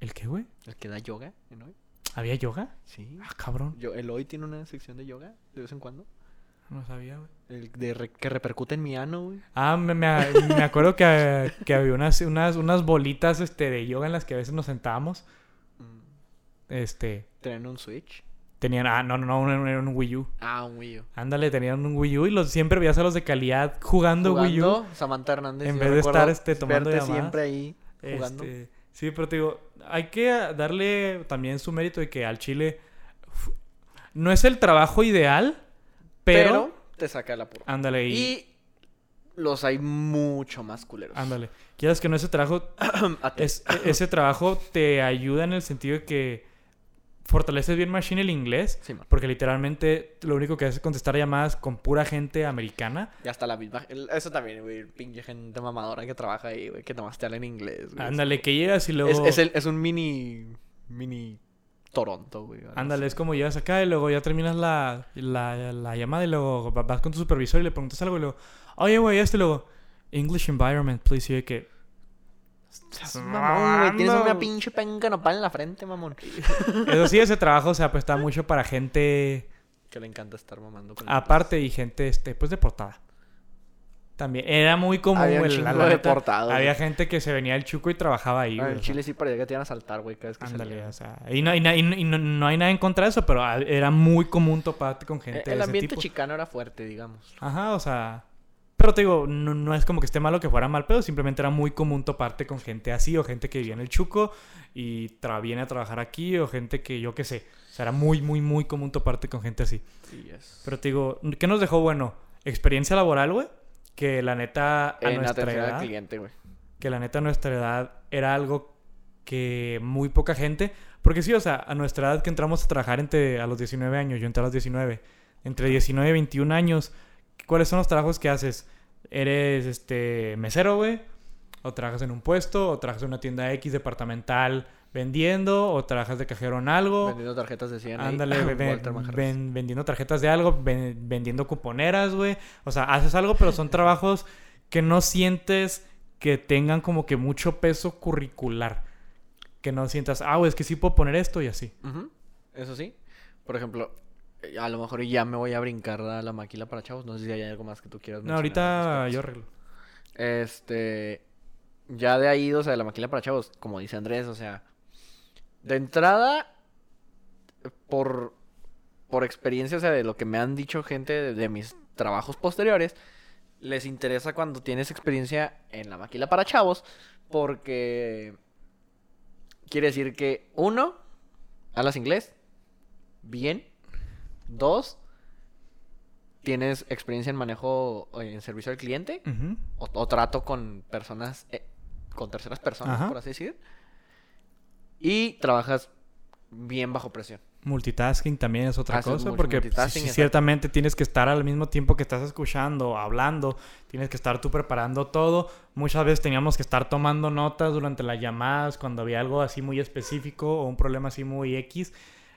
¿El qué, güey? ¿El que da yoga en hoy? ¿Había yoga? Sí. Ah, cabrón. Yo, el hoy tiene una sección de yoga de vez en cuando. No sabía, güey. El de re- que repercute en mi ano, güey. Ah, me, me, me acuerdo que, que había unas, unas, unas bolitas este, de yoga en las que a veces nos sentábamos. Mm, Este, Tenían un Switch. tenían, ah, no, no, no, un- era un Wii U. Ah, un Wii U. Ándale, tenían un Wii U y los, siempre veías a los de calidad jugando, Wii U. Samantha Hernández. en vez de estar, este, tomando llamadas. siempre ahí jugando. Este, sí, pero te digo, hay que darle también su mérito de que al Chile no es el trabajo ideal, pero, pero, te saca la pura. ándale, y, Y los hay mucho más culeros. ándale. Quieras que no ese trabajo, es, e- ese trabajo te ayuda en el sentido de que fortaleces bien machine el inglés, Sí, porque literalmente lo único que haces es contestar llamadas con pura gente americana. Y hasta la misma. Eso también, güey. Pinche gente mamadora que trabaja ahí, güey. Que nomás te habla en inglés, güey. Ándale, que llegas y luego... Es, es, el- es un mini. Mini. Toronto, güey. Ándale, es como llegas acá y luego ya terminas la, la, la llamada y luego va- vas con tu supervisor y le preguntas algo y luego, oye, güey, esto y luego, English environment, please. Y que, Seas Mamón, güey. Tienes una pinche penca nopal en la frente, mamón. eso sí, ese trabajo, o sea, pues está mucho para gente Que le encanta estar mamando con el aparte y gente, este, pues deportada. También, era muy común, Había güey, la- la de deportados, Había güey. gente que se venía del chuco y trabajaba ahí, Ah, güey. en Chile sí parecía que te iban a saltar, güey, cada vez que Ándale, salían. o sea, y, no, y, na- y no- y no, no hay nada en contra de eso, pero era muy común toparte con gente Eh, de El ese ambiente tipo. chicano era fuerte, digamos. Ajá, o sea. Pero te digo, no, no es como que esté malo que fuera mal pedo, simplemente era muy común toparte con gente así, o gente que vivía en el Chuco y tra- viene a trabajar aquí, o gente que yo qué sé. O sea, era muy, muy, muy común toparte con gente así. Pero te digo, ¿qué nos dejó bueno? Experiencia laboral, güey. Que la neta, a en nuestra al edad, cliente, güey. que la neta a nuestra edad era algo que muy poca gente, porque sí, o sea, a nuestra edad que entramos a trabajar entre a los 19 años, yo entré a los 19, entre 19 y 21 años, ¿cuáles son los trabajos que haces? Eres este mesero, güey, o trabajas en un puesto, o trabajas en una tienda X departamental vendiendo, o trabajas de cajero en algo. Vendiendo tarjetas de 100 ahí. Ándale, ven- vendiendo tarjetas de algo, ven- vendiendo cuponeras, güey. O sea, haces algo, pero son trabajos que no sientes que tengan como que mucho peso curricular. Que no sientas, ah, güey, es que sí puedo poner esto y así. Eso sí. Por ejemplo, a lo mejor ya me voy a brincar a la maquila para chavos. No sé si hay algo más que tú quieras No, ahorita yo arreglo. Este. Ya de ahí, o sea, de la maquila para chavos, como dice Andrés, o sea. De entrada, por, por experiencia, o sea, de lo que me han dicho gente de, de mis trabajos posteriores, les interesa cuando tienes experiencia en la maquila para chavos, porque quiere decir que, uno, hablas inglés, bien. Dos, tienes experiencia en manejo en servicio al cliente o, o trato con personas, eh, con terceras personas, Ajá. por así decir. Y trabajas bien bajo presión. Multitasking también es otra Haces cosa, porque exacto. ciertamente tienes que estar al mismo tiempo que estás escuchando, hablando, tienes que estar tú preparando todo. Muchas veces teníamos que estar tomando notas durante las llamadas cuando había algo así muy específico o un problema así muy X.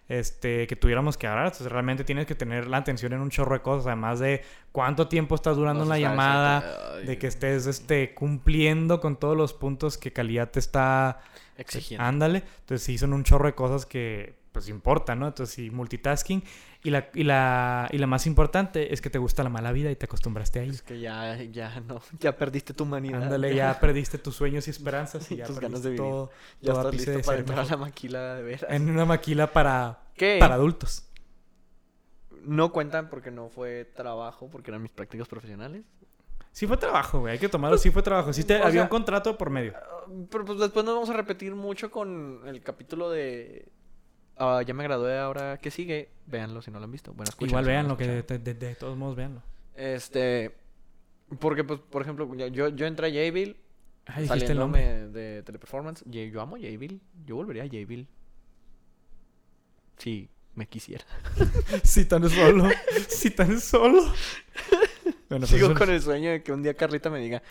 Este, que tuviéramos que hablar, entonces realmente tienes que tener la atención en un chorro de cosas, además de cuánto tiempo estás durando en la llamada, de que estés este, cumpliendo con todos los puntos que calidad te está Exigiendo. Ándale. Entonces sí son un chorro de cosas que pues importan, ¿no? Entonces sí, multitasking. Y la, y la, y la más importante es que te gusta la mala vida y te acostumbraste a ello. Es que ya, ya no, ya perdiste tu humanidad. Ándale, ya perdiste tus sueños y esperanzas y ya tus ganas de vivir. todo, Ya todo estás listo para entrar a la maquila de veras. En una maquila para, ¿Qué? para adultos. No cuentan porque no fue trabajo, porque eran mis prácticas profesionales. Sí fue trabajo, güey. Hay que tomarlo. Sí fue trabajo. Sí te- había sea- un contrato por medio. Ah, Pero pues después nos vamos a repetir mucho con el capítulo de... ah, ya me gradué, ahora que sigue. Véanlo si no lo han visto. Bueno, Igual si no vean lo lo que de, de- de todos modos veanlo. Este... Porque, pues, por ejemplo, yo- yo, entré a Jabil Ah, dijiste el nombre. de Teleperformance. Yo, amo Jabil. Yo volvería a Jabil. Si me quisiera. Si tan solo. si tan solo. Bueno, pues Sigo con el sueño de que un día Carlita me diga...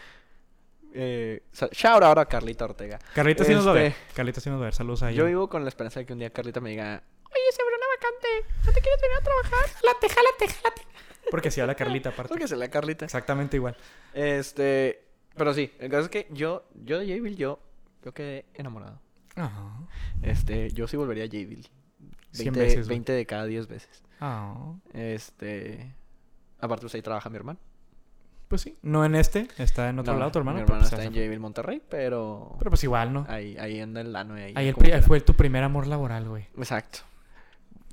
Eh, shout out a Carlita Ortega. Carlita sí nos va a ver. Este- Carlita sí nos va a ver. Saludos a ella. Yo vivo con la esperanza de que un día Carlita me diga... Oye, se abrió una vacante. ¿No te quieres venir a trabajar? Jálate, jálate, jálate. Porque si habla Carlita aparte. Porque se la Carlita. Exactamente igual. Este... Pero sí, el caso es que yo... Yo de Jabil, yo... Yo quedé enamorado. Ajá. Este... Yo sí volvería a Jabil. 100 20, veces, güey. 20 de cada 10 veces. Ah, Este... Aparte, pues ahí trabaja mi hermano. Pues sí. No en este. Está en otro No, lado tu hermano. Mi pero hermano pues, está en Jabil, Monterrey, pero... Pero pues igual, ¿no? Ahí, ahí anda el lano. Ahí, Ahí el pri- fue tu primer amor laboral, güey. Exacto.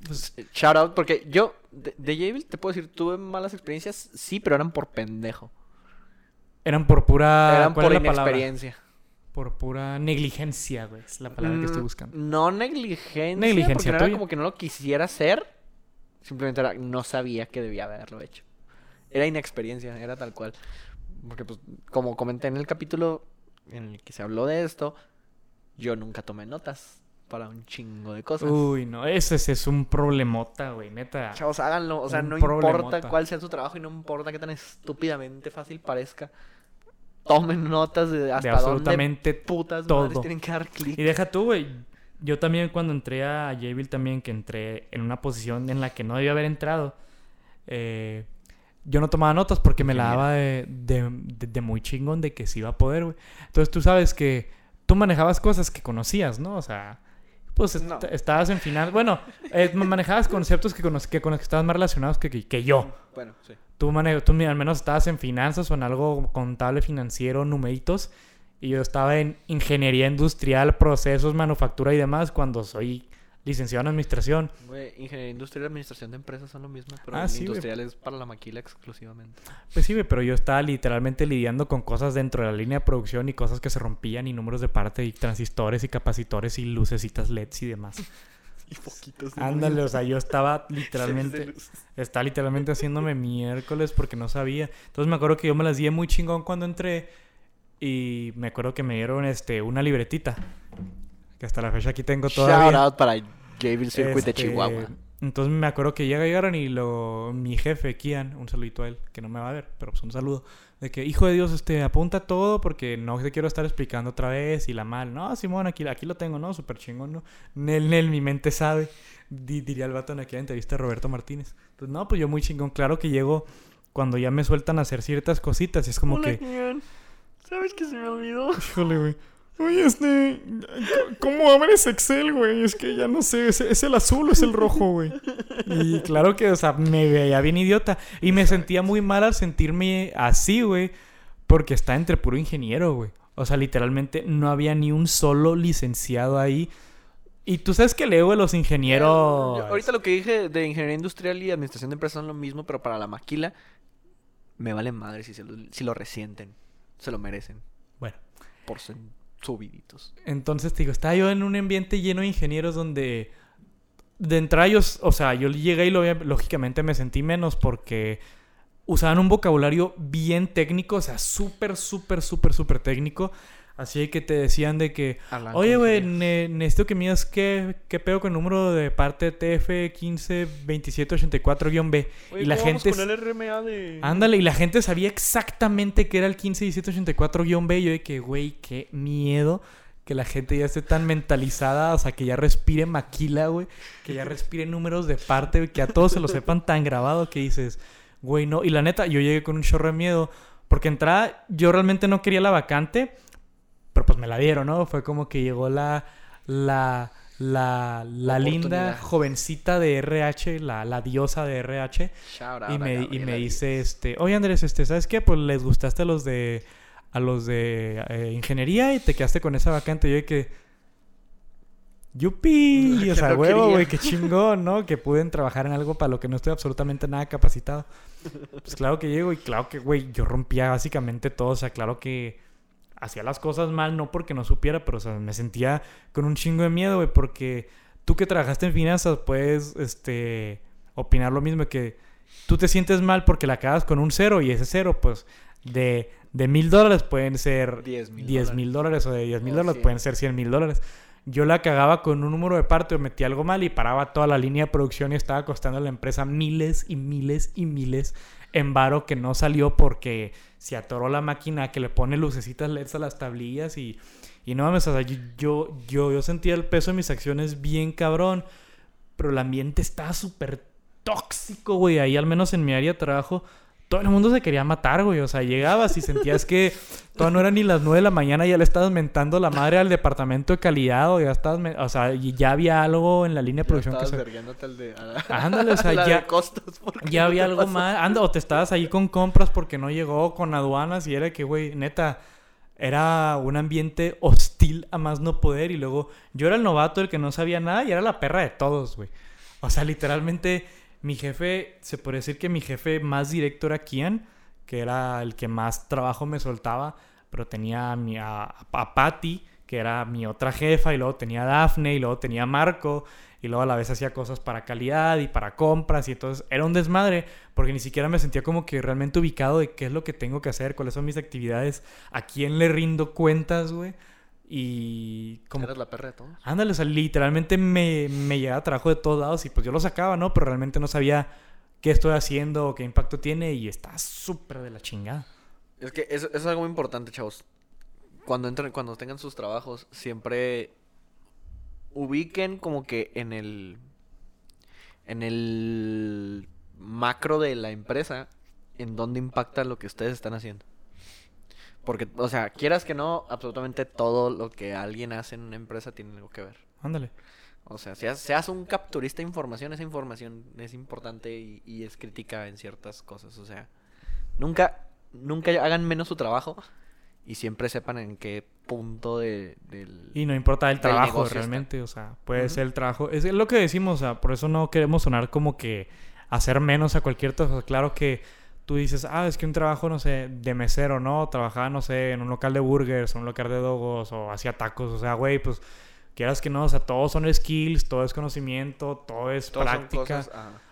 Pues, Shout out, porque yo de, de Jabil te puedo decir, tuve malas experiencias, sí, pero eran por pendejo. eran por pura... eran ¿cuál por es la palabra? inexperiencia. Por pura negligencia, güey. Es la palabra que estoy Mm, buscando. No negligencia. Negligencia porque no era como que no lo quisiera hacer. Simplemente era, no sabía que debía haberlo hecho. Era inexperiencia, era tal cual. Porque, pues, como comenté en el capítulo en el que se habló de esto, yo nunca tomé notas para un chingo de cosas. Uy, no. Ese, ese es un problemota, güey. Neta. Chavos, háganlo. O sea, Un no problemota. importa cuál sea su trabajo y no importa qué tan estúpidamente fácil parezca. Tomen notas de hasta de absolutamente dónde putas todo. madres tienen que dar clic. Y deja tú, güey. Yo también cuando entré a Jabil también, que entré en una posición en la que no debía haber entrado, eh, yo no tomaba notas porque me la daba de, de- de- de muy chingón de que sí iba a poder, güey. Entonces tú sabes que tú manejabas cosas que conocías, ¿no? O sea, pues est- estabas en final... Bueno, eh, manejabas conceptos que que con los que estabas más relacionados que, que, que yo. Bueno, sí. Tú, tú al menos estabas en finanzas o en algo contable, financiero, numeritos. Y yo estaba en ingeniería industrial, procesos, manufactura y demás cuando soy licenciado en administración. Güey, ingeniería industrial y administración de empresas son lo mismo, pero Ah, sí, industrial es para la maquila exclusivamente. Pues sí, güey, pero yo estaba literalmente lidiando con cosas dentro de la línea de producción y cosas que se rompían y números de parte y transistores y capacitores y lucecitas LEDs y demás. Y poquitos. Ándale, o sea, yo estaba literalmente... Está literalmente haciéndome miércoles porque no sabía. Entonces me acuerdo que yo me las di muy chingón cuando entré. Y me acuerdo que me dieron este una libretita. Que hasta la fecha aquí tengo todavía. Shout out para Jabil Circuit de Este, Chihuahua. Entonces me acuerdo que llega, llegaron y lo, mi jefe, Kian, un saludito a él, que no me va a ver, pero pues un saludo. De que, hijo de Dios, este, apunta todo porque no te quiero estar explicando otra vez y la mal. No, Simón, aquí, aquí lo tengo, ¿no? Súper chingón, ¿no? Nel, Nel, mi mente sabe. Di- diría el vato en aquella entrevista de Roberto Martínez. Entonces, no, pues yo muy chingón. Claro que llego cuando ya me sueltan a hacer ciertas cositas y es como que... Kian. ¿Sabes que se me olvidó? Híjole, güey. Oye, este. ¿Cómo abres Excel, güey? Es que ya no sé. ¿Es, es el azul o es el rojo, güey? Y claro que, o sea, me veía bien idiota. Y me sentía muy mal al sentirme así, güey. Porque está entre puro ingeniero, güey. O sea, literalmente no había ni un solo licenciado ahí. Y tú sabes que el ego de los ingenieros. Yo- ahorita lo que dije de ingeniería industrial y administración de empresas son lo mismo, pero para la maquila me vale madre si, se lo, si lo resienten. Se lo merecen. Bueno, Por subiditos. Entonces, te digo, estaba yo en un ambiente lleno de ingenieros donde de entrada yo, o sea, yo llegué y lógicamente me sentí menos porque usaban un vocabulario bien técnico, o sea, súper, súper, súper, súper técnico. Así que te decían de que, oye, güey, necesito que midas qué, qué pedo con el número de parte TF 152784-B. Y la gente... Con el RMA de... Ándale, y la gente sabía exactamente que era el 151784-B. Y yo de que, güey, qué miedo que la gente ya esté tan mentalizada, o sea, que ya respire maquila, güey, que ya respire números de parte, que a todos se lo sepan tan grabado que dices, güey, no. Y la neta, yo llegué con un chorro de miedo, porque entrada, yo realmente no quería la vacante, pero pues me la dieron, ¿no? Fue como que llegó la, la, la, la linda jovencita de RH, la, la diosa de RH, y me, y me dice, este, oye Andrés, este, ¿sabes qué? Pues les gustaste a los de a los de eh, ingeniería y te quedaste con esa vacante. Yo de que. ¡Yupi! O sea, huevo, güey, qué chingón, ¿no? Que pueden trabajar en algo para lo que no estoy absolutamente nada capacitado. Pues claro que llego y claro que, güey, yo rompía básicamente todo. O sea, claro que hacía las cosas mal, no porque no supiera, pero, o sea, me sentía con un chingo de miedo, güey, porque tú que trabajaste en finanzas puedes, este, opinar lo mismo, que tú te sientes mal porque la acabas con un cero y ese cero, pues, de de mil dólares pueden ser 10 mil dólares o de 10 mil dólares pueden ser 100 mil dólares. Yo la cagaba con un número de parte o metí algo mal y paraba toda la línea de producción y estaba costando a la empresa miles y miles y miles en varo que no salió porque se atoró la máquina que le pone lucecitas LEDs a las tablillas y, y no mames, o sea, yo, yo, yo, sentía el peso de mis acciones bien cabrón, pero el ambiente estaba súper tóxico, güey, ahí al menos en mi área de trabajo todo el mundo se quería matar, güey. O sea, llegabas y sentías que todo no era ni las nueve de la mañana y ya le estabas mentando la madre al departamento de calidad o ya estabas, o sea, y ya había algo en la línea de producción que se... el de... Ándale, o sea, ya, ya había algo más. Anda, o te estabas ahí con compras porque no llegó con aduanas y era que, güey, neta, era un ambiente hostil a más no poder y luego yo era el novato, el que no sabía nada y era la perra de todos, güey. O sea, literalmente mi jefe, se puede decir que mi jefe más directo era Kian, que era el que más trabajo me soltaba, pero tenía a, mi, a, Patty, que era mi otra jefa, y luego tenía a Daphne, y luego tenía a Marco, y luego a la vez hacía cosas para calidad y para compras, y entonces era un desmadre, porque ni siquiera me sentía como que realmente ubicado de qué es lo que tengo que hacer, cuáles son mis actividades, a quién le rindo cuentas, güey. Y como... Eres la perra de todos. Ándale, o sea, literalmente me, me llegaba trabajo de todos lados y pues yo lo sacaba, ¿no? Pero realmente no sabía qué estoy haciendo o qué impacto tiene y está súper de la chingada. Es que eso, es algo muy importante, chavos. Cuando entren, cuando tengan sus trabajos, siempre ubiquen como que en el en el macro de la empresa en dónde impacta lo que ustedes están haciendo. Porque, o sea, quieras que no, absolutamente todo lo que alguien hace en una empresa tiene algo que ver. Ándale. O sea, si seas un capturista de información, esa información es importante y, es crítica en ciertas cosas. O sea, nunca, nunca hagan menos su trabajo y siempre sepan en qué punto de, del... Y no importa el trabajo realmente, o sea, puede ser el trabajo. Es lo que decimos, o sea, por eso no queremos sonar como que hacer menos a cualquier cosa. Claro que tú dices, ah, es que un trabajo, no sé, de mesero, ¿no? Trabajaba, no sé, en un local de burgers, o un local de dogos, o hacía tacos, o sea, güey, pues quieras que no, o sea, todos son skills, todo es conocimiento, todo es práctica.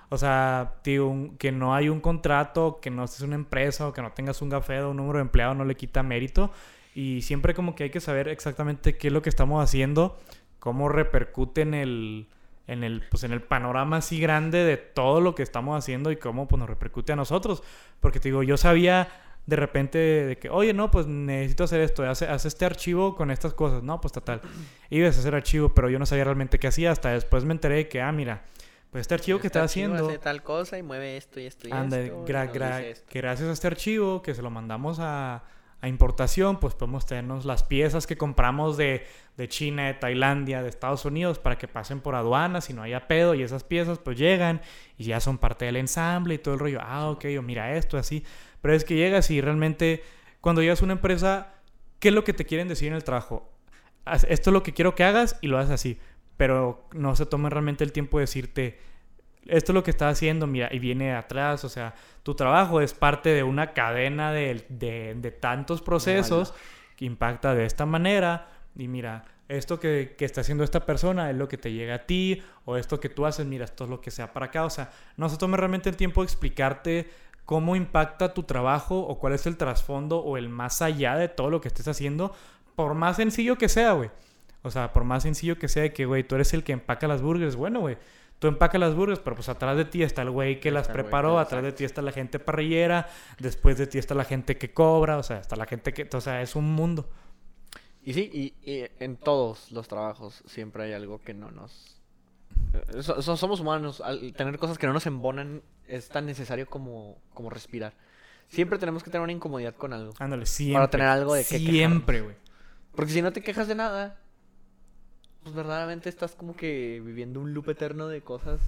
O sea, tío, que no hay un contrato, que no estés una empresa o que no tengas un café o un número de empleados no le quita mérito. Y siempre como que hay que saber exactamente qué es lo que estamos haciendo, cómo repercute en el, en el, pues en el panorama así grande de todo lo que estamos haciendo y cómo pues, nos repercute a nosotros. Porque te digo, yo sabía de repente de que, oye, no, pues necesito hacer esto, haz, este archivo con estas cosas, no, pues total. Ibas a hacer archivo, pero yo no sabía realmente qué hacía, hasta después me enteré de que, ah, mira, pues este archivo que está haciendo... Hace tal cosa y mueve esto y esto y anda, esto. que gracias a este archivo que se lo mandamos a a importación, pues podemos tenernos las piezas que compramos de, de, China, de Tailandia, de Estados Unidos para que pasen por aduanas y no haya pedo y esas piezas pues llegan y ya son parte del ensamble y todo el rollo. Ah, ok, o mira esto, así. Pero es que llegas y realmente cuando llegas a una empresa, ¿qué es lo que te quieren decir en el trabajo? Esto es lo que quiero que hagas y lo haces así. Pero no se toma realmente el tiempo de decirte, esto es lo que estás haciendo, mira, y viene atrás, o sea, tu trabajo es parte de una cadena de, de, tantos procesos que impacta de esta manera, y mira, esto que, que, está haciendo esta persona es lo que te llega a ti, o esto que tú haces, mira, esto es lo que sea para acá. O sea, no se tome realmente el tiempo de explicarte cómo impacta tu trabajo o cuál es el trasfondo o el más allá de todo lo que estés haciendo, por más sencillo que sea, güey. O sea, por más sencillo que sea de que, güey, tú eres el que empaca las burgers, bueno, güey. Tú empacas las burgers, pero pues atrás de ti está el güey que las preparó, atrás de ti está la gente parrillera, después de ti está la gente que cobra, o sea, está la gente que, o sea, es un mundo. Y sí, y, en todos los trabajos siempre hay algo que no nos... Eh, somos humanos, al tener cosas que no nos embonan es tan necesario como, como respirar. Siempre tenemos que tener una incomodidad con algo. Ándale, siempre. Para tener algo de que Siempre, güey. Porque si no te quejas de nada, pues verdaderamente estás como que viviendo un loop eterno de cosas,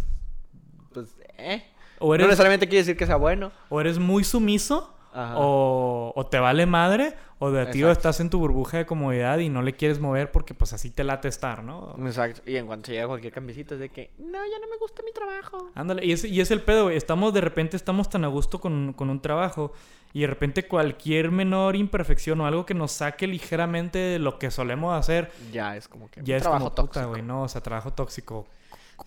pues, eh. O no necesariamente quiere decir que sea bueno. O eres muy sumiso, o, o, te vale madre, o de ti estás en tu burbuja de comodidad y no le quieres mover porque pues así te late estar, ¿no? Exacto. Y en cuanto llega cualquier cambiecito es de que, no, ya no me gusta mi trabajo. Ándale, y es, y es el pedo, güey. Estamos, de repente, estamos tan a gusto con, con un trabajo y de repente cualquier menor imperfección o algo que nos saque ligeramente de lo que solemos hacer. Ya es como que. Ya es trabajo tóxico. güey, no, o sea, trabajo tóxico.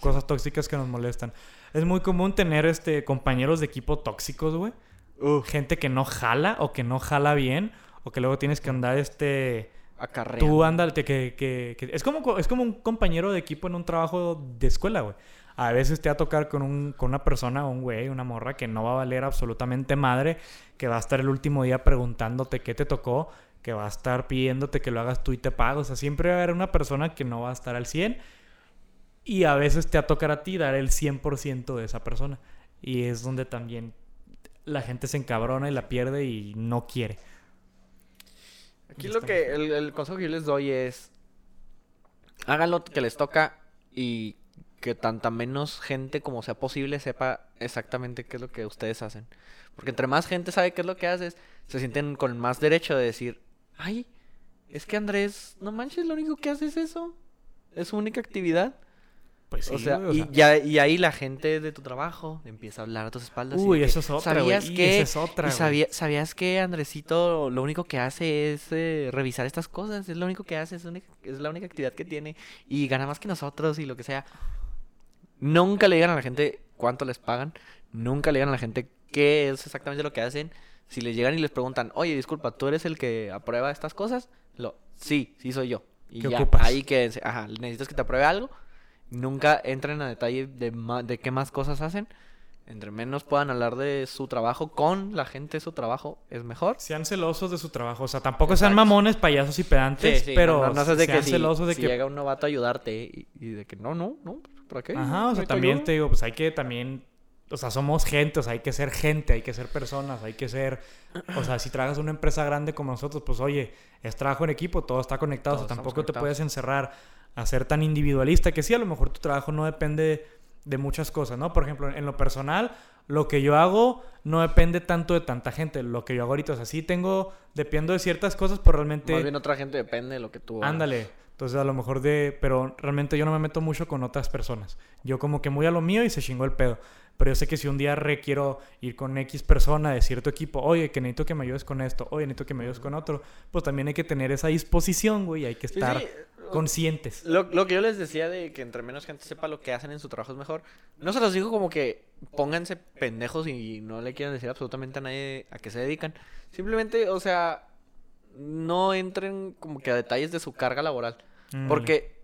Cosas tóxicas que nos molestan. Es muy común tener este compañeros de equipo tóxicos, güey. Gente que no jala o que no jala bien o que luego tienes que andar este... Acarreando. Tú ándate que, que, Es, como, es como un compañero de equipo en un trabajo de escuela, güey. A veces te va a tocar con, un, con una persona, un güey, una morra que no va a valer absolutamente madre, que va a estar el último día preguntándote qué te tocó, que va a estar pidiéndote que lo hagas tú y te pago. O sea, siempre va a haber una persona que no va a estar al 100 y a veces te va a tocar a ti dar el 100% de esa persona. Y es donde también la gente se encabrona y la pierde y no quiere. Aquí lo que el, consejo que yo les doy es hagan lo que les toca y que tanta menos gente como sea posible sepa exactamente qué es lo que ustedes hacen. Porque entre más gente sabe qué es lo que haces, se sienten con más derecho de decir, ay, es que Andrés, no manches, lo único que hace es eso. Es su única actividad. Pues sí, o sea, y, Ya, y ahí la gente de tu trabajo empieza a hablar a tus espaldas. Uy, eso es otra, ¿Sabías que, es otra, ¿Sabías que Andresito lo único que hace es eh, revisar estas cosas? Es lo único que hace, es, es la única actividad que tiene. Y gana más que nosotros y lo que sea. Nunca le digan a la gente cuánto les pagan. Nunca le digan a la gente qué es exactamente lo que hacen. Si les llegan y les preguntan, oye, disculpa, ¿tú eres el que aprueba estas cosas? Lo, sí, sí soy yo. Y ya, ahí quédense. Ajá, necesitas que te apruebe algo Nunca entren a detalle de, de qué más cosas hacen. Entre menos puedan hablar de su trabajo con la gente su trabajo, es mejor. Sean celosos de su trabajo. O sea, tampoco sean mamones, payasos y pedantes, pero no, de sean que celosos de que... llega un novato a ayudarte y, de que no, no, no, ¿para qué? Ajá, o sea, también te digo, pues hay que también... O sea, somos gente, o sea, hay que ser gente, hay que ser personas, hay que ser... O sea, si trabajas en una empresa grande como nosotros, pues oye, es trabajo en equipo, todo está conectado, o sea, tampoco te puedes encerrar a ser tan individualista, que sí, a lo mejor tu trabajo no depende de muchas cosas, ¿no? Por ejemplo, en lo personal, lo que yo hago no depende tanto de tanta gente. Lo que yo hago ahorita, o sea, sí tengo, dependo de ciertas cosas, pero realmente... Más bien otra gente depende de lo que tú hagas. Ándale. Entonces, a lo mejor de... Pero realmente yo no me meto mucho con otras personas. Yo como que muy a lo mío y se chingó el pedo. Pero yo sé que si un día requiero ir con X persona de cierto equipo, oye, que necesito que me ayudes con esto, oye, necesito que me ayudes con otro, pues también hay que tener esa disposición, güey, hay que estar conscientes. Lo, que yo les decía de que entre menos gente sepa lo que hacen en su trabajo es mejor, no se los digo como que pónganse pendejos y no le quieran decir absolutamente a nadie a qué se dedican. Simplemente, o sea, no entren como que a detalles de su carga laboral. Mm. Porque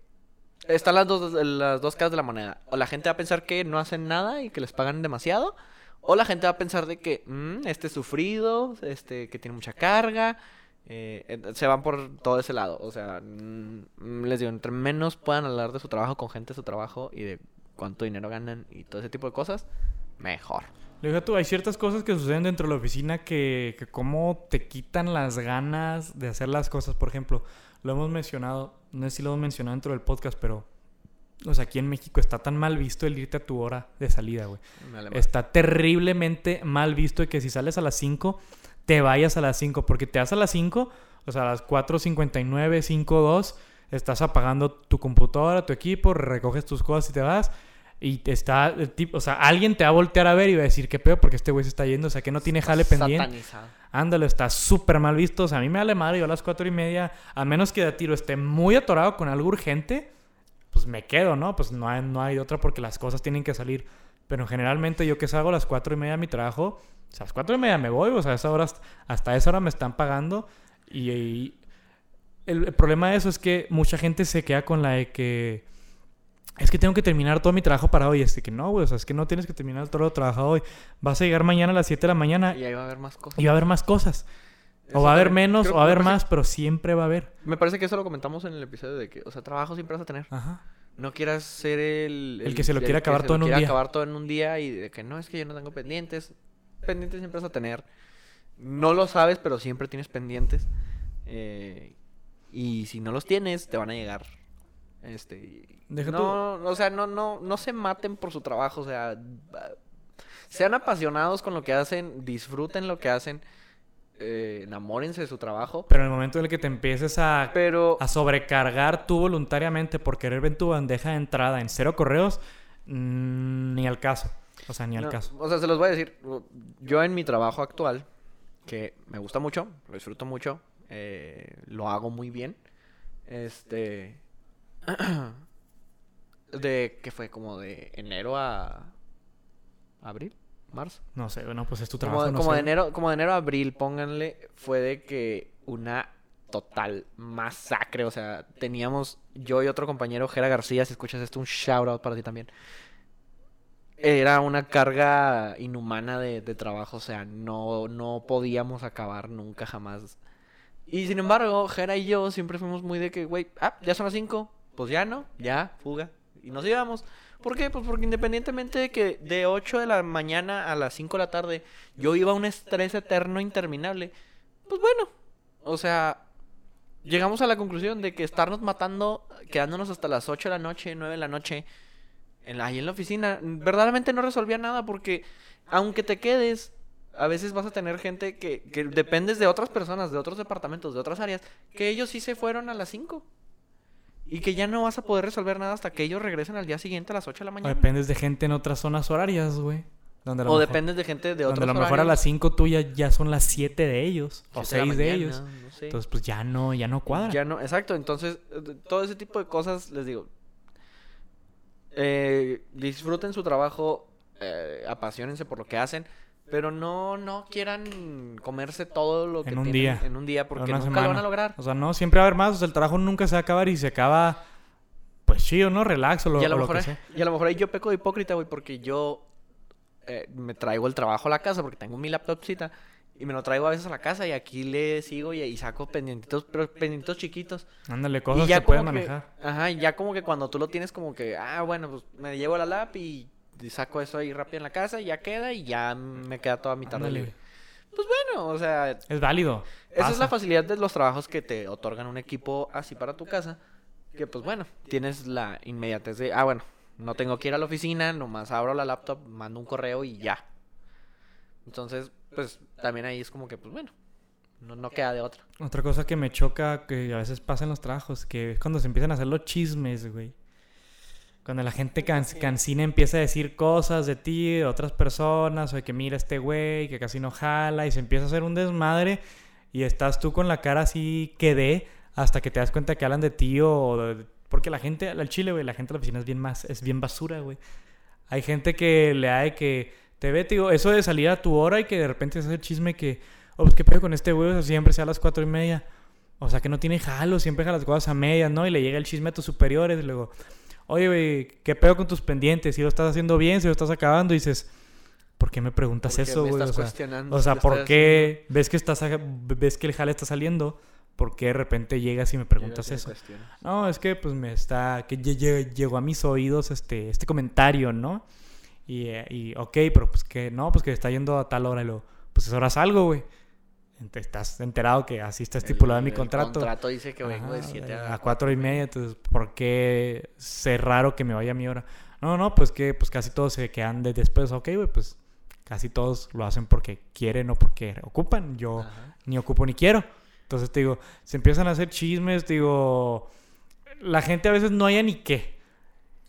están las dos, las dos caras de la moneda. O la gente va a pensar que no hacen nada y que les pagan demasiado. O la gente va a pensar de que mm, este es sufrido, este que tiene mucha carga. Eh, se van por todo ese lado. O sea, mm, les digo, entre menos puedan hablar de su trabajo con gente de su trabajo y de cuánto dinero ganan y todo ese tipo de cosas, mejor. tú, hay ciertas cosas que suceden dentro de la oficina que, que como te quitan las ganas de hacer las cosas. Por ejemplo, lo hemos mencionado, no sé si lo hemos mencionado dentro del podcast, pero o sea, aquí en México está tan mal visto el irte a tu hora de salida, güey. Está terriblemente mal visto que si sales a las 5, te vayas a las 5, porque te vas a las 5, o sea, a las 4.59, 5.2, estás apagando tu computadora, tu equipo, recoges tus cosas y te vas. y está, el tipo, o sea, alguien te va a voltear a ver y va a decir, ¿qué pedo? Porque este güey se está yendo, o sea, que no tiene jale pendiente. Ándale, está súper mal visto. O sea, a mí me vale madre. Yo a las cuatro y media, a menos que de tiro esté muy atorado con algo urgente, pues me quedo, ¿no? Pues no hay, no hay otra porque las cosas tienen que salir. Pero generalmente yo que salgo a las cuatro y media de mi trabajo, o sea, a las cuatro y media me voy, o sea, a esa hora, hasta esa hora me están pagando. Y, y el, el problema de eso es que mucha gente se queda con la de que es que tengo que terminar todo mi trabajo para hoy. Es de que no, güey, o sea, es que no tienes que terminar todo lo trabajado hoy. Vas a llegar mañana a las 7 de la mañana Y ahí va a haber más cosas. y va a haber más cosas. Eso O va a haber menos, o va a haber parece- más, pero siempre va a haber. Me parece que eso lo comentamos en el episodio de que, o sea, trabajo siempre vas a tener. Ajá. No quieras ser el... El que se lo quiera acabar todo en un día. acabar todo en un día y de que no, es que yo no tengo pendientes. Pendientes siempre vas a tener. No lo sabes, pero siempre tienes pendientes. Eh, y si no los tienes, te van a llegar. Este... Deja no, o sea, no, no, no se maten por su trabajo, o sea... Sean apasionados con lo que hacen, disfruten lo que hacen, eh, enamórense de su trabajo. Pero en el momento en el que te empieces a, Pero a sobrecargar tú voluntariamente por querer ver tu bandeja de entrada en cero correos, mm, ni al caso. O sea, ni al No, caso. O sea, se los voy a decir. Yo en mi trabajo actual, que me gusta mucho, lo disfruto mucho, eh, lo hago muy bien. Este. de que fue como de enero a. abril, marzo. No sé, bueno, pues es tu trabajo. no como sé. de enero, como de enero a abril, pónganle, fue de que una total masacre. O sea, teníamos yo y otro compañero, Jera García, si escuchas esto, un shout out para ti también. Era una carga inhumana de, de trabajo, o sea, no, no podíamos acabar nunca jamás. Y sin embargo, Jera y yo siempre fuimos muy de que, güey, ah, ya son las 5, pues ya no, ya, fuga. Y nos íbamos. ¿Por qué? Pues porque independientemente de que de 8 de la mañana a las 5 de la tarde yo iba a un estrés eterno interminable, pues bueno, o sea, llegamos a la conclusión de que estarnos matando, quedándonos hasta las 8 de la noche, 9 de la noche, en la, ahí en la oficina, verdaderamente no resolvía nada porque aunque te quedes, a veces vas a tener gente que, que dependes de otras personas, de otros departamentos, de otras áreas, que ellos sí se fueron a las 5. Y que ya no vas a poder resolver nada hasta que ellos regresen al día siguiente a las 8 de la O mañana. dependes de gente en otras zonas horarias, güey. Donde O mejor- dependes de gente de Donde otros a lo mejor a las 5 tuyas ya son las 7 de ellos. O Siete 6 la de ellos. no sé. Entonces, pues ya no, ya no cuadra. Ya no, exacto. Entonces, eh, todo ese tipo de cosas, les digo, eh, disfruten su trabajo, eh, apasionense por lo que hacen, pero no, no quieran comerse todo lo que En un tienen día. en un día, porque nunca lo van a lograr. O sea, no, siempre va a haber más. O sea, el trabajo nunca se va a acabar y se acaba, pues chido, ¿no? Relax o lo, y, a lo o lo mejor, que sea. y a lo mejor ahí yo peco de hipócrita, güey, porque yo eh, me traigo el trabajo a la casa, porque tengo mi laptopcita, y me lo traigo a veces a la casa, y aquí le sigo y, y saco pendientitos, pero pendientitos chiquitos. Ándale, cosas y ya que que- manejar. ajá, y ya como que cuando tú lo tienes como que, ah, bueno, pues me llevo la lap y saco eso ahí rápido en la casa y ya queda y ya me queda toda mi tarde Ándale. libre. Pues bueno, o sea, Es válido. esa es la facilidad de los trabajos que te otorgan un equipo así para tu casa. Que pues bueno, tienes la inmediatez de, ah, bueno, no tengo que ir a la oficina, nomás abro la laptop, mando un correo y ya. Entonces, pues también ahí es como que, pues bueno, no, no queda de otra. Otra cosa que me choca, que a veces pasa en los trabajos, que es cuando se empiezan a hacer los chismes, güey. Cuando la gente can- cansina empieza a decir cosas de ti, de otras personas, o de que mira este güey, que casi no jala, y se empieza a hacer un desmadre, y estás tú con la cara así que de, hasta que te das cuenta que hablan de ti o... de- porque la gente, al chile, güey, la gente de la oficina es bien más, es bien basura, güey. Hay gente que le da de que te ve, te digo, eso de salir a tu hora y que de repente se hace el chisme que, oh, pues qué pedo con este güey, o sea, siempre sea a las cuatro y media. O sea, que no tiene jalo, siempre deja las cosas a medias, ¿no? Y le llega el chisme a tus superiores y luego, oye, güey, ¿qué pedo con tus pendientes? Si lo estás haciendo bien, si lo estás acabando, y dices, ¿por qué me preguntas ¿Por qué eso, güey? O sea, o sea lo ¿por qué ves que estás ves que el jale está saliendo? ¿Por qué de repente llegas y me preguntas eso? No, es que pues me está, que lle- lle- llegó a mis oídos este, este comentario, ¿no? Y, eh, y, ok, pero pues que no, pues que está yendo a tal hora y luego, pues es horas algo, güey. Estás enterado que así está estipulado en mi El- contrato. El contrato dice que vengo de Ajá, 7 a cuatro y media, entonces, ¿por qué ser raro que me vaya a mi hora? No, no, pues que pues casi todos se quedan de después, ok, güey, pues casi todos lo hacen porque quieren o porque ocupan. Yo Ajá. ni ocupo ni quiero. Entonces, te digo, se empiezan a hacer chismes, te digo, la gente a veces no haya ni qué.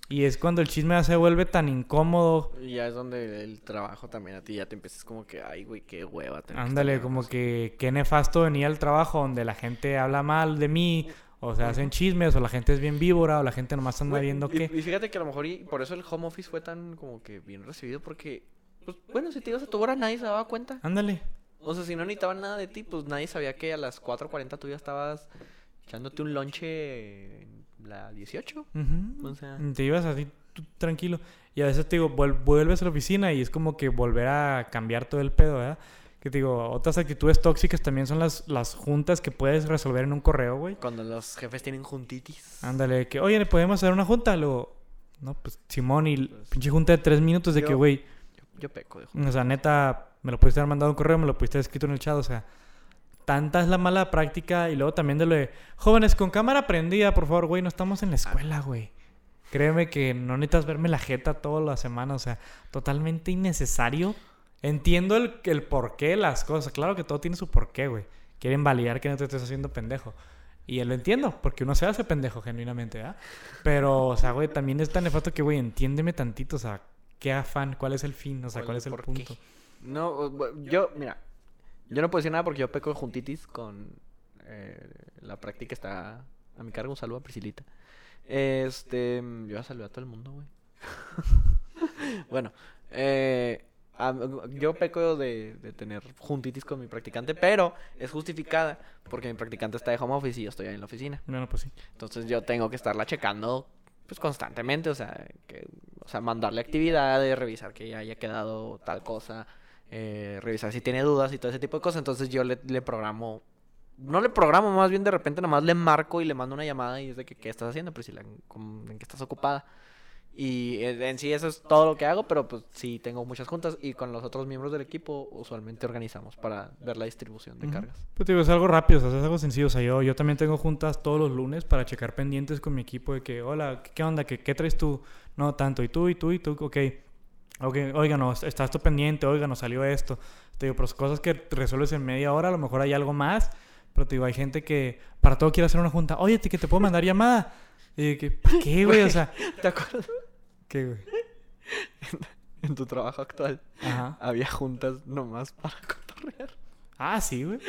Y es cuando el chisme ya se vuelve tan incómodo. Y ya es donde el trabajo también a ti ya te empiezas como que, ay, güey, qué hueva. Ándale, como que qué nefasto venía al trabajo donde la gente habla mal de mí, o se hacen chismes, o la gente es bien víbora, o la gente nomás anda Güey, viendo que... y fíjate que a lo mejor y por eso el home office fue tan como que bien recibido porque, pues bueno, si te ibas a tu hora nadie se daba cuenta. Ándale. O sea, si no necesitaban nada de ti, pues nadie sabía que a las 4.40 tú ya estabas echándote un lonche la 18. Ujú. O sea- Te ibas así tú tranquilo. Y a veces te digo, vuel- vuelves a la oficina y es como que volver a cambiar todo el pedo, ¿verdad? Que te digo, otras actitudes tóxicas también son las, las juntas que puedes resolver en un correo, güey. Cuando los jefes tienen juntitis. Ándale, que, oye, ¿le podemos hacer una junta? Luego, no, pues Simón y Pues, pinche junta de tres minutos de que, yo- güey, Yo, yo peco de junta. o sea, neta, me lo pudiste haber mandado un correo, me lo pudiste haber escrito en el chat, o sea, tanta es la mala práctica y luego también de lo de, jóvenes, con cámara prendida, por favor, güey, no estamos en la escuela, güey. Créeme que no necesitas verme la jeta toda la semana, o sea, totalmente innecesario. Entiendo el, el porqué de las cosas, claro que todo tiene su porqué, güey. Quieren validar que no te estés haciendo pendejo. Y lo entiendo, porque uno se hace pendejo genuinamente, ¿verdad? Pero, o sea, güey, también es tan nefasto que, güey, entiéndeme tantito, o sea, qué afán, cuál es el fin, o sea, cuál es el qué? punto. No, yo, mira, yo no puedo decir nada porque yo peco de juntitis con eh, la práctica está a mi cargo. Un saludo a Priscilita. Este, yo voy a saludar a todo el mundo, güey. bueno, eh, a- yo peco de, de tener juntitis con mi practicante, pero es justificada porque mi practicante está de home office y yo estoy ahí en la oficina. Bueno, pues sí. Entonces yo tengo que estarla checando pues constantemente, o sea, que, o sea, mandarle actividades, revisar que ya haya quedado tal cosa, eh, revisar si tiene dudas y todo ese tipo de cosas. Entonces yo le, le programo, no le programo, más bien de repente nomás le marco y le mando una llamada y es de que qué estás haciendo, Priscila, en, cómo- en qué estás ocupada. Y en, sí eso es todo lo que hago, pero pues sí tengo muchas juntas y con los otros miembros del equipo usualmente organizamos para ver la distribución de Ujú. cargas. Pues digo, es algo rápido, o sea, es algo sencillo. O sea, yo, yo también tengo juntas todos los lunes para checar pendientes con mi equipo de que, hola, ¿qué, qué onda? ¿Qué, ¿Qué traes tú? No, tanto. ¿Y tú? ¿Y tú? ¿Y tú? Ok. Ok, oiga, no, estás tú pendiente, oiga, nos salió esto. Te digo, pero cosas que resuelves en media hora, a lo mejor hay algo más. Pero te digo, hay gente que para todo quiere hacer una junta. Oye, ¿te- que te puedo mandar llamada. Y que, ¿para qué, güey? O sea, ¿Te acuerdas? ¿qué, güey? En tu trabajo actual Ajá. había juntas nomás para cotorrear. Ah, sí, güey.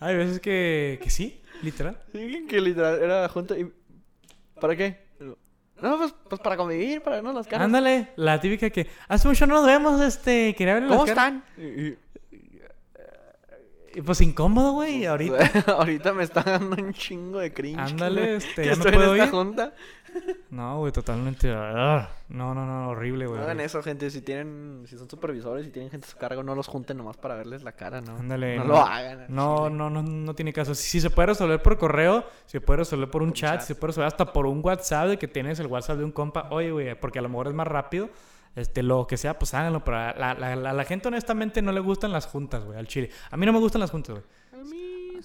Hay veces que, que sí, literal. Sí, que literal era junta y... ¿Para qué? No, pues, pues para convivir, para vernos las caras. Ándale, la típica que hace mucho no nos vemos, este, quería ver ¿Cómo están? Y- y- Y pues incómodo, güey, ahorita. Ahorita me está dando un chingo de cringe. Ándale, que- este, que ya no estoy puedo en esta ir. junta. No, güey, totalmente. ah, No, no, no, horrible, No güey. hagan eso, gente. Si tienen, si son supervisores, si tienen gente a su cargo, no los junten nomás para verles la cara, ¿no? Ándale, no, no. lo hagan. No, no, no, no tiene caso. Si, si se puede resolver por correo, si se puede resolver por un Por chat, chat. si se puede resolver hasta por un WhatsApp de que tienes el WhatsApp de un compa. Oye, güey, porque a lo mejor es más rápido. Este, lo que sea, pues háganlo. Pero a la, la, la- la gente honestamente no le gustan las juntas, güey, al chile. A mí no me gustan las juntas, güey.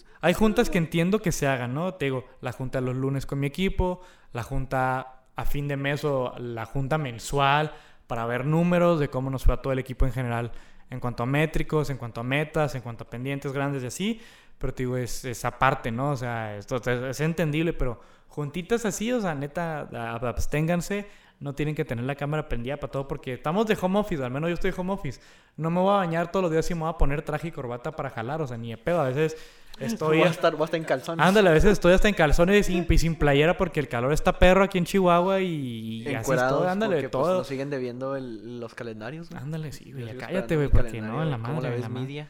A mí es- Hay juntas que entiendo que se hagan, ¿no? Te digo, la junta los lunes con mi equipo, la junta a fin de mes o la junta mensual para ver números de cómo nos fue a todo el equipo en general en cuanto a métricos, en cuanto a metas, en cuanto a pendientes grandes y así. Pero te digo, es esa parte, ¿no? O sea, esto es, es entendible, pero juntitas así, o sea, neta, absténganse. No tienen que tener la cámara prendida para todo porque estamos de home office, al menos yo estoy de home office. No me voy a bañar todos los días y me voy a poner traje y corbata para jalar, o sea, ni de pedo. A veces estoy... Voy a en- estar, voy a estar en calzones. Ándale, a veces estoy hasta en calzones y sin, y sin playera porque el calor está perro aquí en Chihuahua y, y así es Encuerados, todo. Ándale, porque, pues, todo. nos siguen debiendo el- los calendarios. Ándale, sí, güey, ya cállate, güey, porque no, en la de ¿Cómo madre, la en ves, la madre. Midia?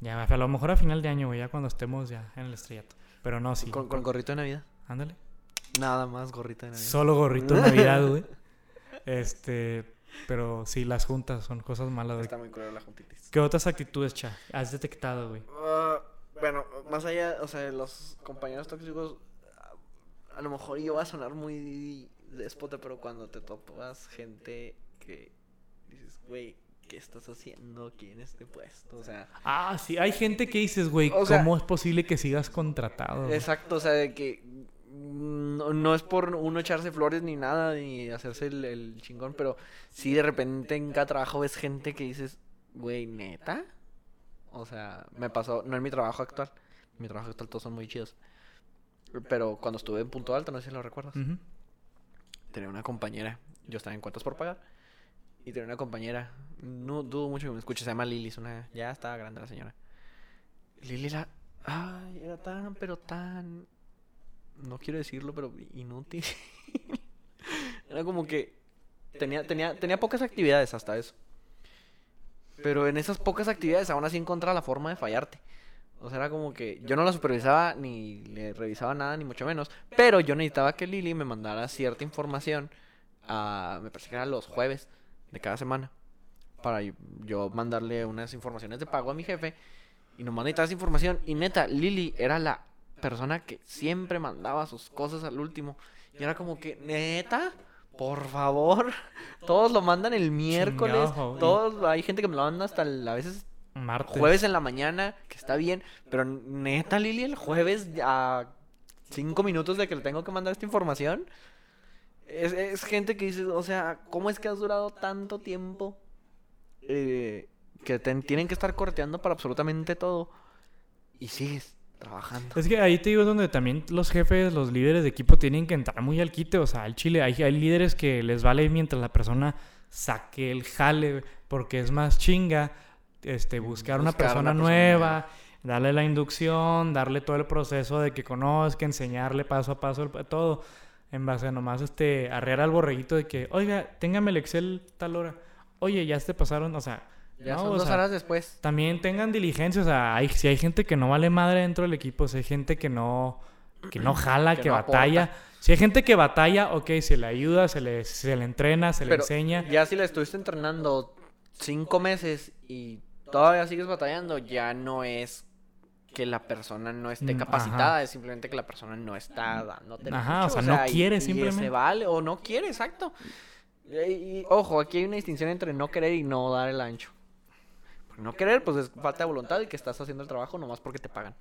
Ya, a lo mejor a final de año, güey, ya cuando estemos ya en el estrellato. Pero no, sí. Con, con gorrito de Navidad. Ándale. Nada más gorrito de Navidad. Solo gorrito de Navidad, güey. Este, pero sí, las juntas son cosas malas, güey. Está muy cruel la juntitis. ¿Qué otras actitudes, cha, has detectado, güey? Ah, bueno, más allá, o sea, los compañeros tóxicos, a, a lo mejor yo voy a sonar muy déspota, pero cuando te topas gente que dices, güey, ¿qué estás haciendo aquí en este puesto? O sea, Ah, sí, hay gente que dices, güey, O sea- ¿cómo es posible que sigas contratado? exacto, o sea, de que no, no es por uno echarse flores ni nada, ni hacerse el, el chingón, pero sí de repente en cada trabajo ves gente que dices, güey, neta. O sea, me pasó, no en mi trabajo actual, mi trabajo actual todos son muy chidos. Pero cuando estuve en Punto Alto, no sé si lo recuerdas. Tenía una compañera. Yo estaba en cuentas por pagar. Y tenía una compañera. No dudo mucho que me escuche. Se llama Lili. Es una, ya estaba grande la señora. Lili era. Ay, era tan, pero tan. No quiero decirlo, pero inútil. era como que. Tenía, tenía, tenía pocas actividades hasta eso. Pero en esas pocas actividades aún así encontraba la forma de fallarte. O sea, era como que yo no la supervisaba ni le revisaba nada, ni mucho menos. Pero yo necesitaba que Lili me mandara cierta información. A, me parece que era los jueves de cada semana. Para yo mandarle unas informaciones de pago a mi jefe. Y nomás necesitaba esa información. Y neta, Lili era la persona que siempre mandaba sus cosas al último. Y era como que, neta, por favor. Todos lo mandan el miércoles. Chingado, Todos, hay gente que me lo manda hasta el- a veces Martes. jueves en la mañana, que está bien, pero neta, Lili, el jueves a cinco minutos de que le tengo que mandar esta información. Es, es gente que dice, o sea, ¿cómo es que has durado tanto tiempo? eh, que te tienen que estar corteando para absolutamente todo. Y sigues trabajando. Es que ahí te digo es donde también los jefes, los líderes de equipo tienen que entrar muy al quite. O sea, al chile hay, hay líderes que les vale mientras la persona saque el jale, porque es más chinga este, buscar una persona una persona nueva, darle la inducción, darle todo el proceso de que conozca, enseñarle paso a paso el- todo. En base a nomás este, arrear al borreguito de que, oiga, téngame el Excel tal hora. Oye, ya te pasaron, o sea, Ya no, son o dos sea, horas después. también tengan diligencia, o sea, hay, si hay gente que no vale madre dentro del equipo, si hay gente que no, que no jala, Que que, no batalla. Si hay gente que batalla, ok, se le ayuda, se le, se le entrena, se le Pero enseña. Ya si le estuviste entrenando cinco meses y todavía sigues batallando, ya no es que la persona no esté Mm, capacitada, ajá. es simplemente que la persona no está dándote el Ajá, o sea, no y- quiere y simplemente. se vale o no quiere, exacto. Y, y, ojo, aquí hay una distinción entre no querer y no dar el ancho. Porque no querer, pues es falta de voluntad y que estás haciendo el trabajo nomás porque te pagan.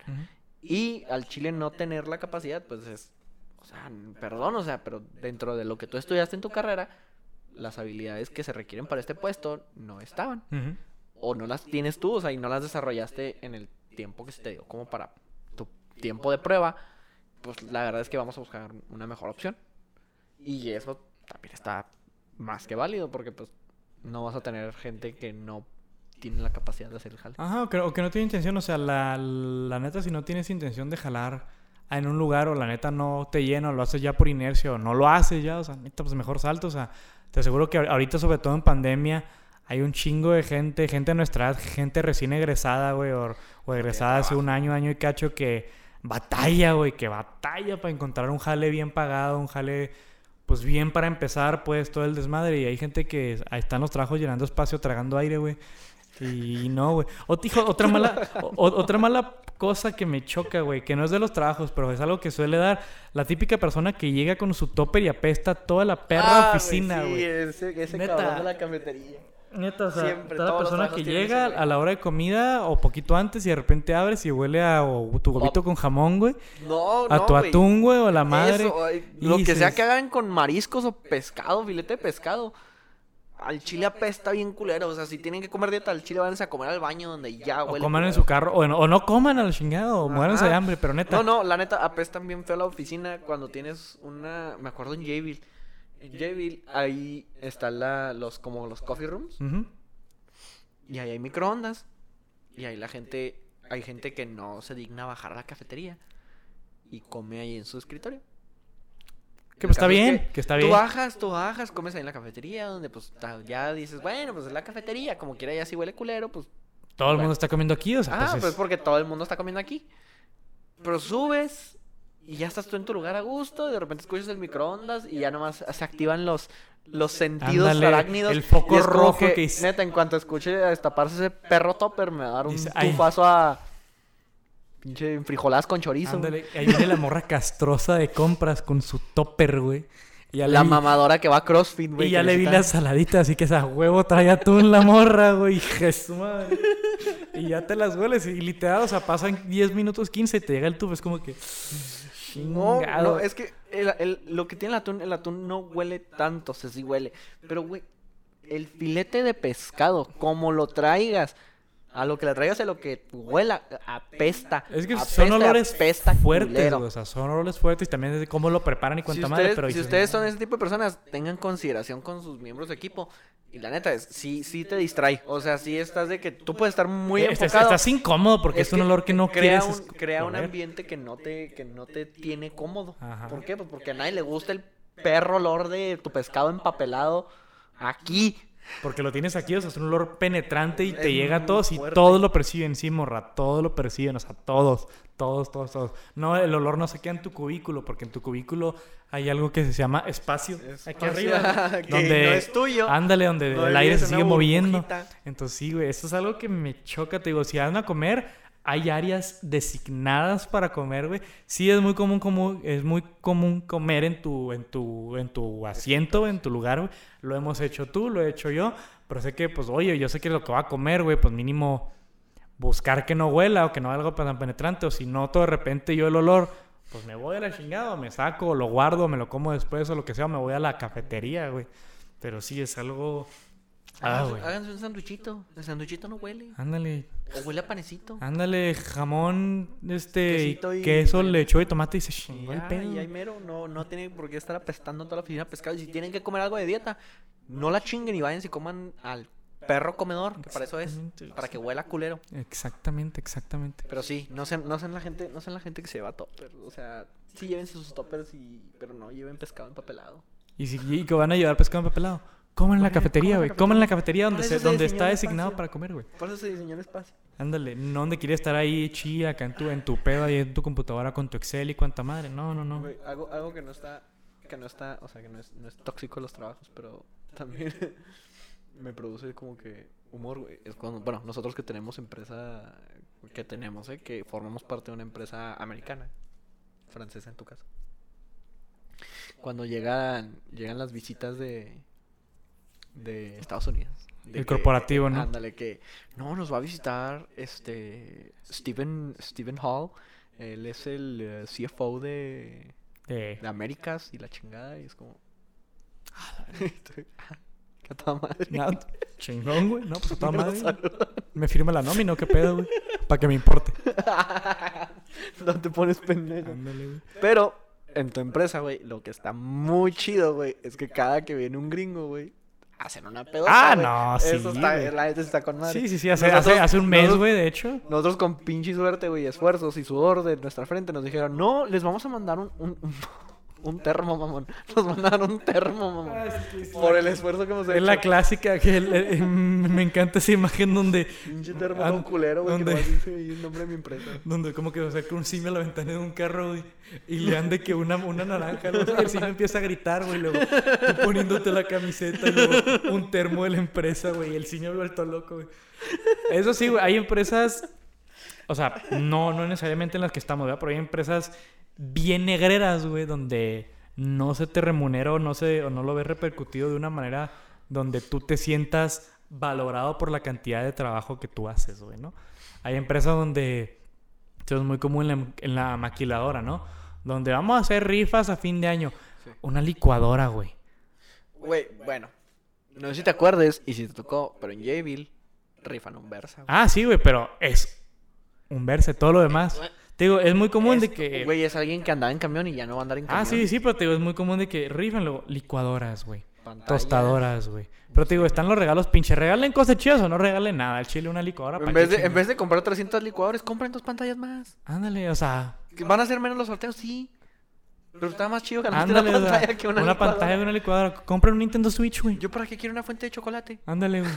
Y al chile no tener la capacidad, pues es, o sea, perdón, o sea, pero dentro de lo que tú estudiaste en tu carrera, las habilidades que se requieren para este puesto no estaban. O no las tienes tú, o sea, y no las desarrollaste en el tiempo que se te dio como para tu tiempo de prueba. Pues la verdad es que vamos a buscar una mejor opción. Y eso también está más que válido, porque pues no vas a tener gente que no tiene la capacidad de hacer el jale. Ajá, o que, o que no tiene intención, o sea, la, la neta, si no tienes intención de jalar en un lugar o la neta no te llena o lo haces ya por inercia o no lo haces ya, o sea, neta, pues mejor salto, o sea, te aseguro que ahor- ahorita, sobre todo en pandemia, hay un chingo de gente, gente de nuestra edad, gente recién egresada, güey, o, o egresada hace un año, año y cacho, que batalla, güey, que batalla para encontrar un jale bien pagado, un jale, pues bien para empezar, pues, todo el desmadre. Y hay gente que ahí están los trabajos llenando espacio, tragando aire, güey. Y no, güey. Otra mala, o- otra mala cosa que me choca, güey, que no es de los trabajos, pero es algo que suele dar la típica persona que llega con su topper y apesta toda la perra Ah, güey, oficina, sí, güey. ese, ese Neta. cabrón de la cafetería. Neta, o sea, Siempre, toda la persona que llega a la hora de comida o poquito antes y de repente abres y huele a o tu huevito con jamón, güey. No, A no, tu güey. atún, güey, o a la madre. Eso, ay, lo que sea que hagan con mariscos o pescado, filete de pescado. Al chile apesta bien culero. O sea, si tienen que comer dieta al chile, váyanse a comer al baño donde ya O huele. coman en su carro, o no, o no coman al chingado, o muéranse de hambre, pero neta. No, no, la neta, apestan bien feo la oficina cuando tienes una. Me acuerdo en Jayville. En Jayville, ahí están la, los, como los coffee rooms. Y ahí hay microondas. Y ahí la gente. Hay gente que no se digna bajar a la cafetería. Y come ahí en su escritorio. Que pues está caso es bien, que que está tú bien. bajas, tú bajas, comes ahí en la cafetería, donde pues ya dices, bueno, pues es la cafetería, como quiera ya si huele culero, pues... Todo el mundo está comiendo aquí, o sea, Ah, pues, pues es- porque todo el mundo está comiendo aquí. Pero subes y ya estás tú en tu lugar a gusto, y de repente escuchas el microondas y ya nomás se activan los, los sentidos Ándale, arácnidos. el foco rojo que, que hice- Neta, en cuanto escuche a destaparse ese perro topper, me va a dar un Dice, a... Pinche frijoladas con chorizo. Ándale, ahí viene la morra castrosa de compras con su topper, güey. Ya La vi- mamadora que va a CrossFit, güey. Y ya le vi necesita- la saladita, así que esa huevo trae atún la morra, güey. Jesús madre. Y ya te las hueles. Y literal, o sea, pasan 10 minutos, 15 y te llega el tubo. Es como que. No, es que el- el- lo que tiene el atún, el atún no huele tanto, o sea, sí huele. Pero, güey, el filete de pescado, como lo traigas, A lo que le traigas, a lo que huela, apesta. Es que apesta, son olores apesta fuertes, o sea, son olores fuertes y también de cómo lo preparan y Si cuánta ustedes, madre, pero si dices, ustedes son ese tipo de personas, tengan consideración con sus miembros de equipo. Y la neta es, sí, sí te distrae. O sea, sí estás de que tú puedes estar muy Eh, estás, enfocado. estás incómodo porque es, un olor que no crea quieres un, crea un ambiente que no te que no te tiene cómodo. Ajá. ¿Por qué? Pues porque a nadie le gusta el perro olor de tu pescado empapelado aquí. Porque lo tienes aquí, o sea, es un olor penetrante y te Es llega a todos y todos lo perciben, sí, morra, todos lo perciben, o sea, todos, todos, todos, todos. No, el olor no se queda en tu cubículo, porque en tu cubículo hay algo que se llama espacio, aquí Espacio, arriba, que donde, no es tuyo. ándale, donde No el aire se sigue moviendo. Entonces, sí, güey, eso es algo que me choca, te digo, si van a comer, hay áreas designadas para comer, güey. Sí es muy común, como, es muy común comer en tu, en tu, en tu asiento, en tu lugar, güey. Lo hemos hecho tú, lo he hecho yo, pero sé que, pues, oye, yo sé que lo que va a comer, güey, pues mínimo buscar que no huela o que no haga algo tan penetrante, o si noto de repente yo el olor, pues me voy a la chingada, me saco, lo guardo, me lo como después, o lo que sea, me voy a la cafetería, güey. Pero sí, es algo... Ah, Háganse- güey. háganse un sanduchito. El sanduchito no huele. Ándale, O huele a panecito. Ándale, jamón, este, Quesito y- queso, lechuga y tomate y se Y chingó el ya, pedo. y ahí mero, no, no tiene por qué estar apestando toda la oficina de pescado. Y si tienen que comer algo de dieta, no la chinguen y vayan y coman al perro comedor, que para eso es, Exactamente, para que huela culero. Exactamente, exactamente. Pero sí, no sean, no sean la gente, no sean la gente que se lleva toppers. O sea, sí llévense sus toppers y, pero no lleven pescado empapelado. Y si y que van a llevar pescado empapelado, coman en la cafetería, güey. Coman en la cafetería. donde, se- donde está designado para comer, güey. Por eso se diseñó el espacio. Ándale, no donde quieres estar ahí chida, acá en tu, en tu pedo, ahí en tu computadora con tu Excel y cuánta madre. No, no, no. Güey, algo, algo que no está, que no está, o sea, que no es, no es tóxico los trabajos, pero también me produce como que humor, güey. Es cuando, bueno, nosotros que tenemos empresa, que tenemos, eh, que formamos parte de una empresa americana, francesa en tu caso. Cuando llegan, llegan las visitas de, de Estados Unidos. de El que- corporativo, ¿no? Ándale, que no, nos va a visitar este Steven, Steven Hall. Él es el eh, CFO de, de Américas y la chingada. Y es como. Estoy- ah, qué a toda madre. nada, chingón, güey. No, pues a toda madre. Me firma la nómina, ¿o ¿qué pedo, güey? Para que me importe. no te pones pendejo. Ándale, güey. Pero en tu empresa, güey, lo que está muy chido, güey, es que cada que viene un gringo, güey, hacen una pedota. Ah, no, sí, Eso está, la neta está con madre. Sí, sí, sí, hace, Nosotros- hace, hace un mes, güey, de hecho. Nosotros con pinche suerte, güey, esfuerzos y sudor de nuestra frente nos dijeron, no, les vamos a mandar un, un, un, un termo, mamón. Nos mandaron un termo, mamón. Por el esfuerzo que hemos hecho. Es la clásica que el- el- me encanta esa imagen donde, Pinche termo con culero, güey, que ahí el nombre de mi empresa. donde como que se acerca un simio a la ventana de un carro, güey, y le ande que una, una naranja, y el simio empieza a gritar, güey, luego tú poniéndote la camiseta y luego un termo de la empresa, güey, y el simio vuelto loco, güey. Eso sí, güey, hay empresas, o sea, no, no necesariamente en las que estamos, ¿verdad? Pero hay empresas bien negreras, güey, donde no se te remunera o no, se, o no lo ves repercutido de una manera donde tú te sientas valorado por la cantidad de trabajo que tú haces, güey, ¿no? Hay empresas donde, esto es muy común en la, en la maquiladora, ¿no? Donde vamos a hacer rifas a fin de año. Sí. Una licuadora, güey. Güey, bueno. No sé si te acuerdes y si te tocó, pero en Jayville rifan un Versa. güey. Ah, sí, güey, pero es un verse, todo lo demás. Te digo, es muy común de que... Güey, es alguien que andaba en camión y ya no va a andar en camión. Ah, sí, sí, pero te digo, es muy común de que rifan luego licuadoras, güey. Pantallas. Tostadoras, güey. Pero te digo, están los regalos, pinche. Regalen cosas chidas o no regalen nada. El chile una licuadora En ¿pa' vez, de, en chingados? vez de comprar 300 licuadores, compren dos pantallas más. Ándale, o sea... ¿Van a ser menos los sorteos? Sí. Pero está más chido ganarte Ándale, una o sea, pantalla que una, una licuadora. pantalla de una licuadora. Compren un Nintendo Switch, güey. ¿Yo para qué quiero una fuente de chocolate? Ándale, güey.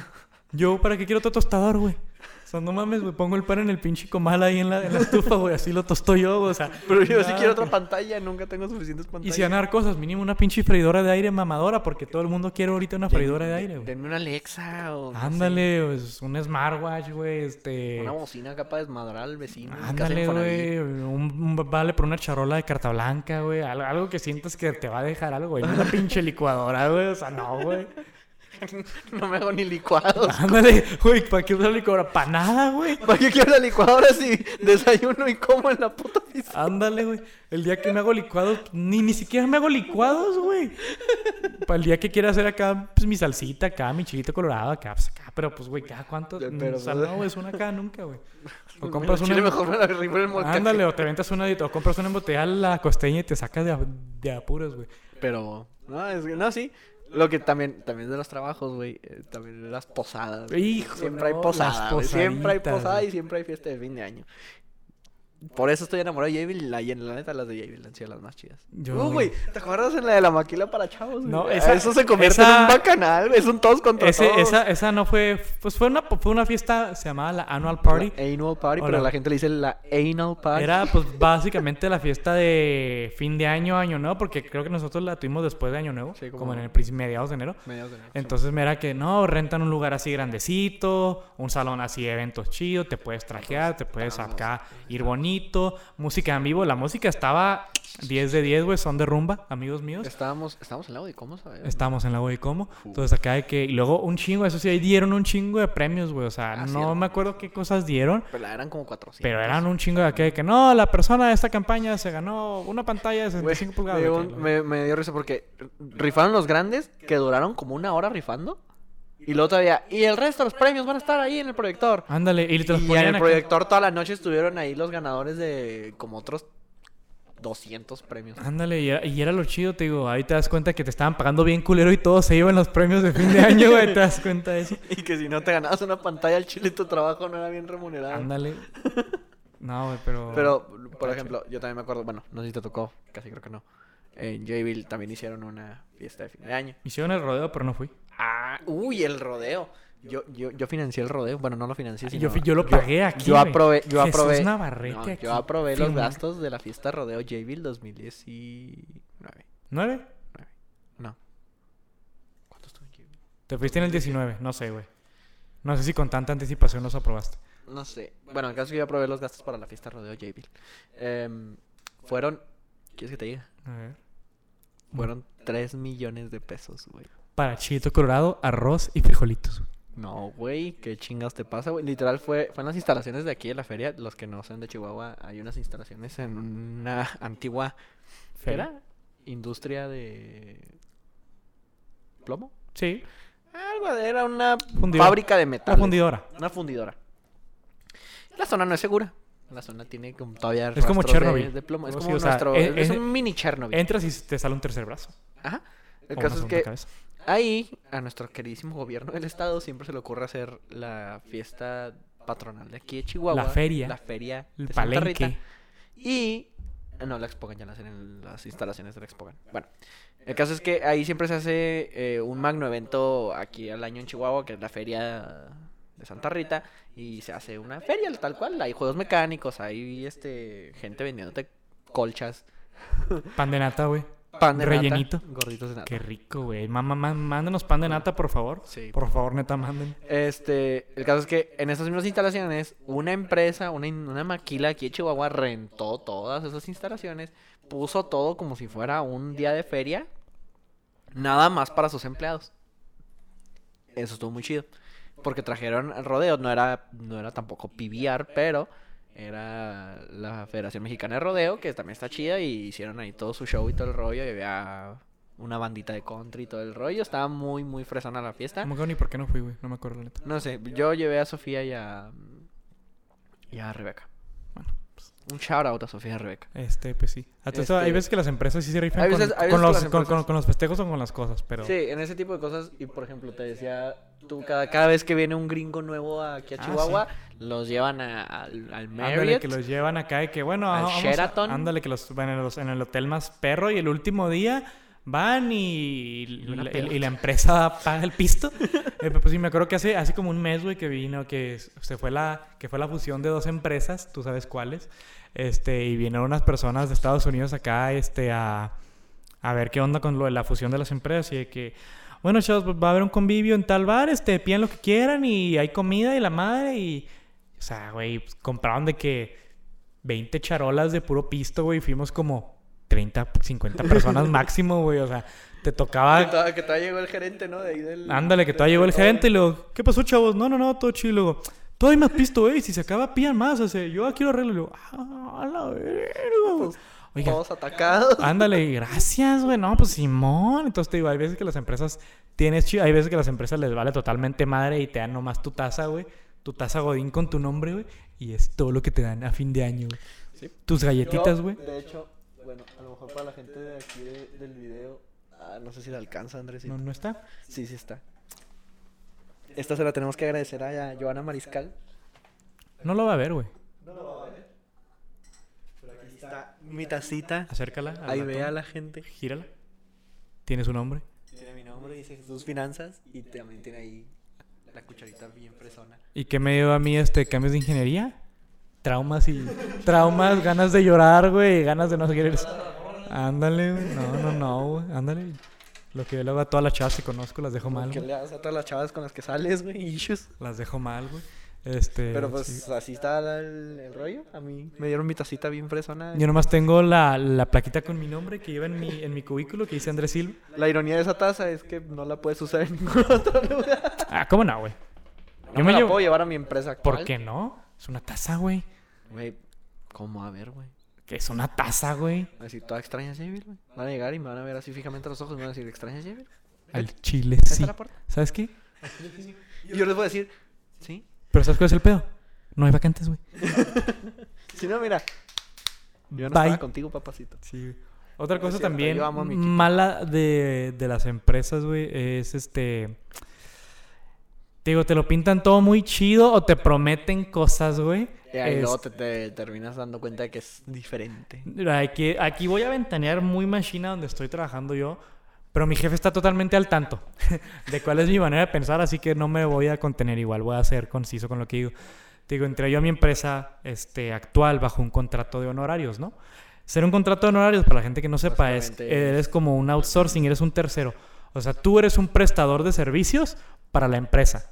Yo, ¿para qué quiero otro tostador, güey? O sea, no mames, güey. Pongo el pan en el pinche comal ahí en la, en la estufa, güey. Así lo tosto yo, güey. O sea... Pero yo sí quiero otra pantalla, nunca tengo suficientes Y pantallas. si van a dar cosas, mínimo una pinche freidora de aire mamadora, porque todo el mundo quiere ahorita una freidora de aire, güey. Denme una Alexa o. no sé, Ándale, pues, un smartwatch, güey, este... Una bocina capaz de desmadrar al vecino. Ándale, güey. Un, un vale por una charola de carta blanca, güey. Algo, algo que sientas que te va a dejar algo, güey. No una pinche licuadora, güey. O sea, no, güey. no me hago ni licuados. Ándale, güey, ¿para qué usar la licuadora? Para nada, güey. ¿Para qué quiero la licuadora si desayuno y como en la puta pizza? Ándale, güey. El día que me hago licuados, ni, ni siquiera me hago licuados, güey. Para el día que quiera hacer acá, pues mi salsita acá, mi chilito colorado acá, pues acá. Pero pues, güey, ¿cada cuánto? Pero, o sea, no, güey, es una acá nunca, güey. O compras una... mejor me la el. Ándale, o te ventas una o compras una embotellada la costeña y te sacas de, a- de apuros, güey. Pero, no, es que- no, sí. Lo que también, también de los trabajos, güey, eh, también las posadas. Hijo, siempre hay no, posada, las güey, Siempre hay posada y siempre hay fiesta de fin de año. Por eso estoy enamorado de Jabil. La, y en la neta, las de Jabil han sido las más chidas. Yo- Uh, güey, ¿te acuerdas en la de la maquila para chavos? güey? No, Ah, esa- Eso se convierte esa- en un bacanal. Es un todos contra Ese, todos. esa, esa no fue... Pues fue una, fue una fiesta, se llamaba la Annual Party. La annual party, Hola. pero la gente le dice la anal party. Era pues básicamente la fiesta de fin de año, año nuevo, porque creo que nosotros la tuvimos después de año nuevo, Sí, como, como- en el mediados de enero. Mediados de enero, sí. Entonces me era que no, rentan un lugar así grandecito, un salón así de eventos chido, te puedes trajear, te puedes acá ir bonito, música en vivo, la música estaba 10 de 10, güey, son de rumba, amigos míos. Estábamos, estábamos en la de cómo sabes. Estábamos en la güey como. Entonces acá de que. Y luego un chingo, eso sí, ahí dieron un chingo de premios, güey. O sea, Ah, no me acuerdo qué cosas dieron. Pero eran como 400. Pero eran un chingo de acá de que no, la persona de esta campaña se ganó una pantalla de Güey, 65 pulgadas. me, de dio que- un- me- me dio risa porque rifaron los grandes que duraron como una hora rifando. Y luego todavía. Y el resto de los premios van a estar ahí en el proyector. Ándale, y te los Y en el proyector toda la noche estuvieron ahí los ganadores de como otros 200 premios. Ándale, y era, y era lo chido, te digo. Ahí te das cuenta que te estaban pagando bien culero y todos se iban los premios de fin de año, güey. Te das cuenta de eso. Y que si no te ganabas una pantalla al chile, tu trabajo no era bien remunerado. Ándale. No, güey, pero. Pero, por ejemplo, yo también me acuerdo, bueno, no sé si te tocó, casi creo que no. En Jayville también hicieron una fiesta de fin de año. Hicieron el rodeo, pero no fui. Ah, uy, el rodeo. Yo, yo, yo financié el rodeo. Bueno, no lo financié, sino... Yo, yo lo pagué aquí. Yo aprobé, yo aprobé... No, aquí. yo aprobé los gastos de la fiesta rodeo Jayville 2019. ¿Nueve? No. ¿Cuánto en Jayville? Te fuiste en el 19, no sé, güey. No sé si con tanta anticipación los aprobaste. No sé. Bueno, el caso que yo aprobé los gastos para la fiesta rodeo Jayville. Em, fueron... ¿Quieres que te diga? A ver. Fueron 3 millones de pesos, güey. Para chilito colorado, arroz y frijolitos. No, güey, qué chingas te pasa, güey. Literal fue, fue en las instalaciones de aquí de la feria. Los que no son de Chihuahua, hay unas instalaciones en una antigua ¿qué Feria. industria de plomo. Sí, Algo era una Fundidora. fábrica de metal. la fundidora. Una fundidora. La zona no es segura. La zona tiene como todavía Es como de- Chernobyl. De, plomo. Es sí, como sea, nuestro. eh, es eh, un mini Chernobyl. Entras y te sale un tercer brazo. Ajá. El o caso una es que. Ahí, a nuestro queridísimo gobierno del estado siempre se le ocurre hacer la fiesta patronal de aquí de Chihuahua. La feria. La feria El de Santa Rita. Y... No, la Expogan ya la hacen en las instalaciones de la Expogan. Bueno, el caso es que ahí siempre se hace eh, un magno evento aquí al año en Chihuahua, que es la feria de Santa Rita. Y se hace una feria tal cual. Hay juegos mecánicos, hay este gente vendiéndote colchas, Pan de nata, güey. Pan de nata, Rellenito. gorditos de nata. Qué rico, güey. Mándenos pan de nata, por favor. Sí. Por favor, neta, manden. Este, el caso es que en esas mismas instalaciones, una empresa, una, una maquila aquí de Chihuahua rentó todas esas instalaciones, puso todo como si fuera un día de feria, nada más para sus empleados. Eso estuvo muy chido. Porque trajeron el rodeo, no era, no era tampoco PBR, pero era la Federación Mexicana de Rodeo, que también está chida, y hicieron ahí todo su show y todo el rollo, y había una bandita de country y todo el rollo. Estaba muy, muy fresona la fiesta. No me ni por qué no fui, güey. No me acuerdo, la neta. No sé, yo llevé a Sofía y a, y a Rebeca. Bueno, pues, Un shout out a Sofía y a Rebeca. este, pues sí. Todo esto, Este- Hay veces que las empresas sí se rifan Hay con, veces- hay con que los, con- empresas- con- con los festejos o con las cosas, pero... Sí, en ese tipo de cosas. Y por ejemplo, te decía, tú cada, cada vez que viene un gringo nuevo aquí a Ah, Chihuahua, los llevan a- al, al Ándale, Marriott. que los llevan acá y que bueno, Al vamos a- Sheraton. ándale, que los van en, los- en el hotel más perro y el último día van y, una la- y la empresa paga el pisto. Eh, pues sí, me acuerdo que hace, hace como un mes, güey, que vino, que se fue la, que fue la fusión de dos empresas, tú sabes cuáles, este, y vinieron unas personas de Estados Unidos acá, este, a, a ver qué onda con lo de la fusión de las empresas y de que, bueno, chavos, pues va a haber un convivio en tal bar, este, pidan lo que quieran y hay comida y la madre y, o sea, güey, pues, compraron de que 20 charolas de puro pisto, güey, fuimos como 30, 50 personas máximo, güey. O sea, te tocaba... Que todavía, que todavía llegó el gerente, ¿no? De ahí del... Ándale, que del- todavía llegó el gerente y luego, ¿qué pasó, chavos? No, no, no, todo chido. Y luego, todavía me has visto, eh. y Si se acaba, pidan más. O sea, yo aquí lo arreglo. Y luego, ah, a la verga. Oiga, Todos atacados. Ándale, gracias, güey. No, pues Simón. Entonces te digo, hay veces que las empresas tienes chi- hay veces que las empresas les vale totalmente madre y te dan nomás tu taza, güey. Tu taza Godín con tu nombre, güey. Y es todo lo que te dan a fin de año, güey. Sí. Tus galletitas, güey. De hecho, bueno, a lo mejor para la gente de aquí de- del video, ah, no sé si le alcanza, Andrés. No, no está. Sí, sí está. Esta se la tenemos que agradecer a Joana Mariscal. No lo va a ver, güey. No lo va a ver. Pero aquí está mi tacita. Acércala. al Ahí ve a la gente. Gírala. Tiene su nombre. Tiene mi nombre, dice Jesús Finanzas. Y también tiene ahí la cucharita bien fresona. ¿Y qué me dio a mí este cambios de ingeniería? Traumas y. Traumas, ganas de llorar, güey. Ganas de no querer. Ándale, güey. No, no, no, güey. Ándale. Lo que yo le hago a todas las chavas que conozco las dejo mal, ¿Qué le das a todas las chavas con las que sales, güey? Issues. Las dejo mal, güey. Este. Pero pues sí. así está el, el rollo. A mí me dieron mi tacita bien fresona. Yo nomás tengo la, la plaquita con mi nombre que lleva en mi, en mi cubículo que dice Andrés Silva. La ironía de esa taza es que no la puedes usar en ningún otro lugar. Ah, ¿cómo no, güey? No Yo me, la llevo- puedo llevar a mi empresa actual. ¿Por qué no? Es una taza, güey. Güey, ¿cómo a ver, güey? Que es una taza, güey. Van a decir, ¿toda extrañas Javier, güey? Van a llegar y me van a ver así fijamente a los ojos y me van a decir, ¿extrañas Javier? Al chile, sí. la puerta. ¿Sabes qué? Y yo les voy a decir, ¿sí? Pero ¿sabes cuál es el pedo? No hay vacantes, güey. Si no, mira. Yo no Bye. estaba contigo, papacito. Sí. Otra cosa también mala de, de las empresas, güey, es este... Te digo, te lo pintan todo muy chido o te prometen cosas, güey. Y ahí Es- luego te, te terminas dando cuenta de que es diferente. Aquí, aquí voy a ventanear muy machina donde estoy trabajando yo, pero mi jefe está totalmente al tanto de cuál es mi manera de pensar, así que no me voy a contener igual, voy a ser conciso con lo que digo. Te digo, entré yo a mi empresa este, actual bajo un contrato de honorarios, ¿no? Ser un contrato de honorarios, para la gente que no sepa, es eres como un outsourcing, eres un tercero. O sea, tú eres un prestador de servicios para la empresa.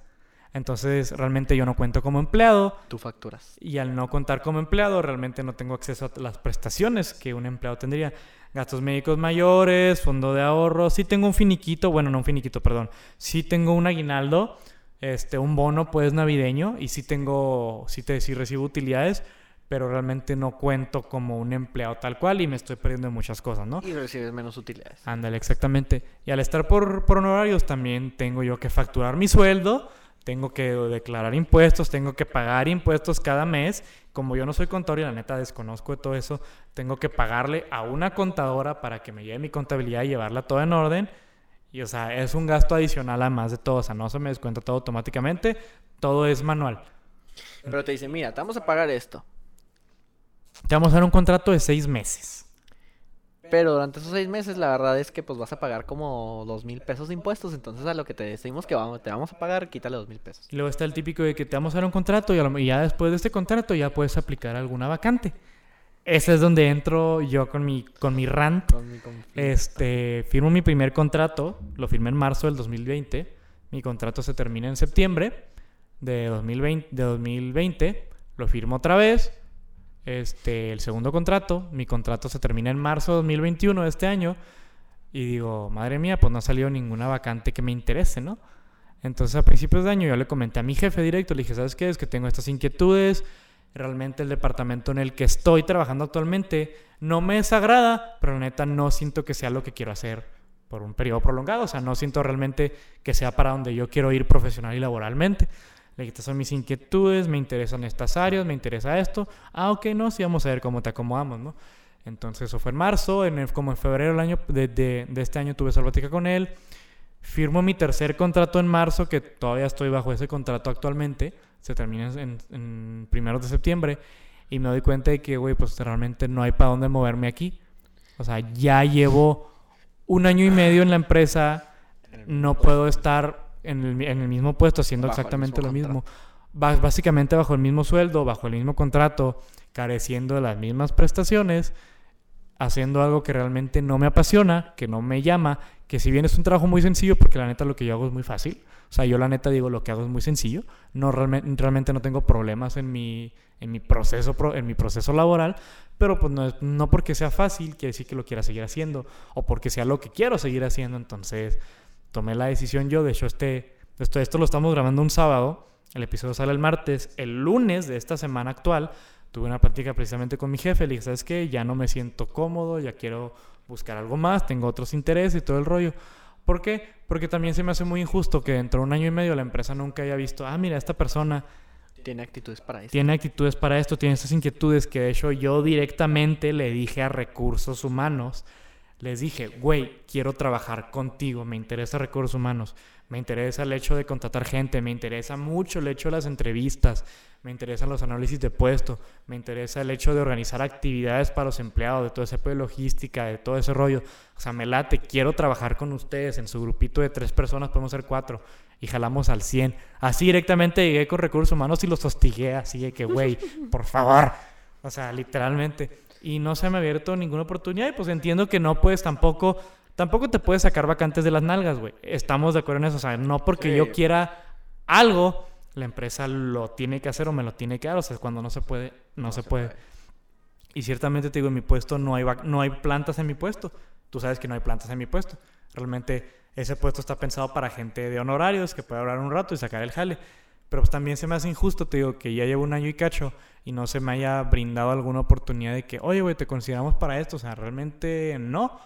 Entonces, realmente yo no cuento como empleado, Tú facturas. y al no contar como empleado, realmente no tengo acceso a las prestaciones que un empleado tendría. Gastos médicos mayores, fondo de ahorro. Sí tengo un finiquito, bueno, no un finiquito, perdón. Sí tengo un aguinaldo, este, un bono, pues, navideño. Y sí tengo, sí, te, sí recibo utilidades, pero realmente no cuento como un empleado tal cual y me estoy perdiendo de muchas cosas, ¿no? Y recibes menos utilidades. Ándale, exactamente. Y al estar por, por honorarios también tengo yo que facturar mi sueldo, tengo que declarar impuestos, tengo que pagar impuestos cada mes. Como yo no soy contador y la neta desconozco de todo eso, tengo que pagarle a una contadora para que me lleve mi contabilidad y llevarla toda en orden. Y o sea, es un gasto adicional además de todo, o sea, no se me descuenta todo automáticamente, todo es manual. Pero te dicen, mira, te vamos a pagar esto. Te vamos a dar un contrato de seis meses. Pero durante esos seis meses, la verdad es que pues vas a pagar como dos mil pesos de impuestos. Entonces a lo que te decimos que vamos, te vamos a pagar, quítale dos mil pesos. Y luego está el típico de que te vamos a dar un contrato y, a lo- y ya después de este contrato ya puedes aplicar alguna vacante. Ese es donde entro yo con mi, con mi rant. Con mi conflicto. Este, firmo mi primer contrato, lo firmé en marzo del 2020. Mi contrato se termina en septiembre de 2020, de 2020. Lo firmo otra vez. Este, el segundo contrato, mi contrato se termina en marzo de 2021 de este año. Y digo, madre mía, pues no ha salido ninguna vacante que me interese, ¿no? Entonces a principios de año yo le comenté a mi jefe directo, le dije, ¿sabes qué? Es que tengo estas inquietudes. Realmente el departamento en el que estoy trabajando actualmente no me desagrada, pero la neta no siento que sea lo que quiero hacer por un periodo prolongado. O sea, no siento realmente que sea para donde yo quiero ir profesional y laboralmente. Estas son mis inquietudes, me interesan estas áreas, me interesa esto. Ah, ok, no, sí, vamos a ver cómo te acomodamos, ¿no? Entonces eso fue en marzo, en el- como en febrero del año, de este año tuve salvática con él. Firmo mi tercer contrato en marzo, que todavía estoy bajo ese contrato actualmente. Se termina en, en primeros de septiembre. Y me doy cuenta de que, güey, pues realmente no hay para dónde moverme aquí. O sea, ya llevo un año y medio en la empresa. No puedo estar en el, mi- en el mismo puesto haciendo Bajo exactamente mismo lo mismo. Básicamente bajo el mismo sueldo, bajo el mismo contrato, careciendo de las mismas prestaciones. haciendo algo que realmente no me apasiona, que no me llama, que si bien es un trabajo muy sencillo, porque la neta lo que yo hago es muy fácil, o sea, yo la neta digo lo que hago es muy sencillo, no realmente, realmente no tengo problemas en mi, en mi, proceso, en mi proceso laboral, pero pues no, no porque sea fácil quiere decir que lo quiera seguir haciendo, o porque sea lo que quiero seguir haciendo, entonces tomé la decisión yo, de hecho este, esto, esto lo estamos grabando un sábado, el episodio sale el martes, el lunes de esta semana actual, tuve una práctica precisamente con mi jefe, le dije, ¿sabes qué? Ya no me siento cómodo, ya quiero buscar algo más, tengo otros intereses y todo el rollo. ¿Por qué? Porque también se me hace muy injusto que dentro de un año y medio la empresa nunca haya visto, ah, mira, esta persona tiene actitudes para esto. Tiene actitudes para esto, tiene estas inquietudes que de hecho yo directamente le dije a recursos humanos, les dije, güey, quiero trabajar contigo, me interesa recursos humanos, me interesa el hecho de contratar gente, me interesa mucho el hecho de las entrevistas, me interesan los análisis de puesto, me interesa el hecho de organizar actividades para los empleados, de todo ese de logística, de todo ese rollo. O sea, me late, quiero trabajar con ustedes en su grupito de tres personas, podemos ser cuatro y jalamos al 100. Así directamente llegué con recursos humanos y los hostigué, así de que, güey, por favor. O sea, literalmente. Y no se me ha abierto ninguna oportunidad y pues entiendo que no puedes tampoco, tampoco te puedes sacar vacantes de las nalgas, güey. Estamos de acuerdo en eso. O sea, no porque yo quiera algo la empresa lo tiene que hacer o me lo tiene que dar. O sea, cuando no se puede, no, se, puede. Y ciertamente te digo, en mi puesto no hay, no hay plantas en mi puesto. Tú sabes que no hay plantas en mi puesto. Realmente ese puesto está pensado para gente de honorarios que puede hablar un rato y sacar el jale. Pero pues también se me hace injusto, te digo, que ya llevo un año y cacho y no se me haya brindado alguna oportunidad de que, oye, güey, te consideramos para esto. O sea, realmente no.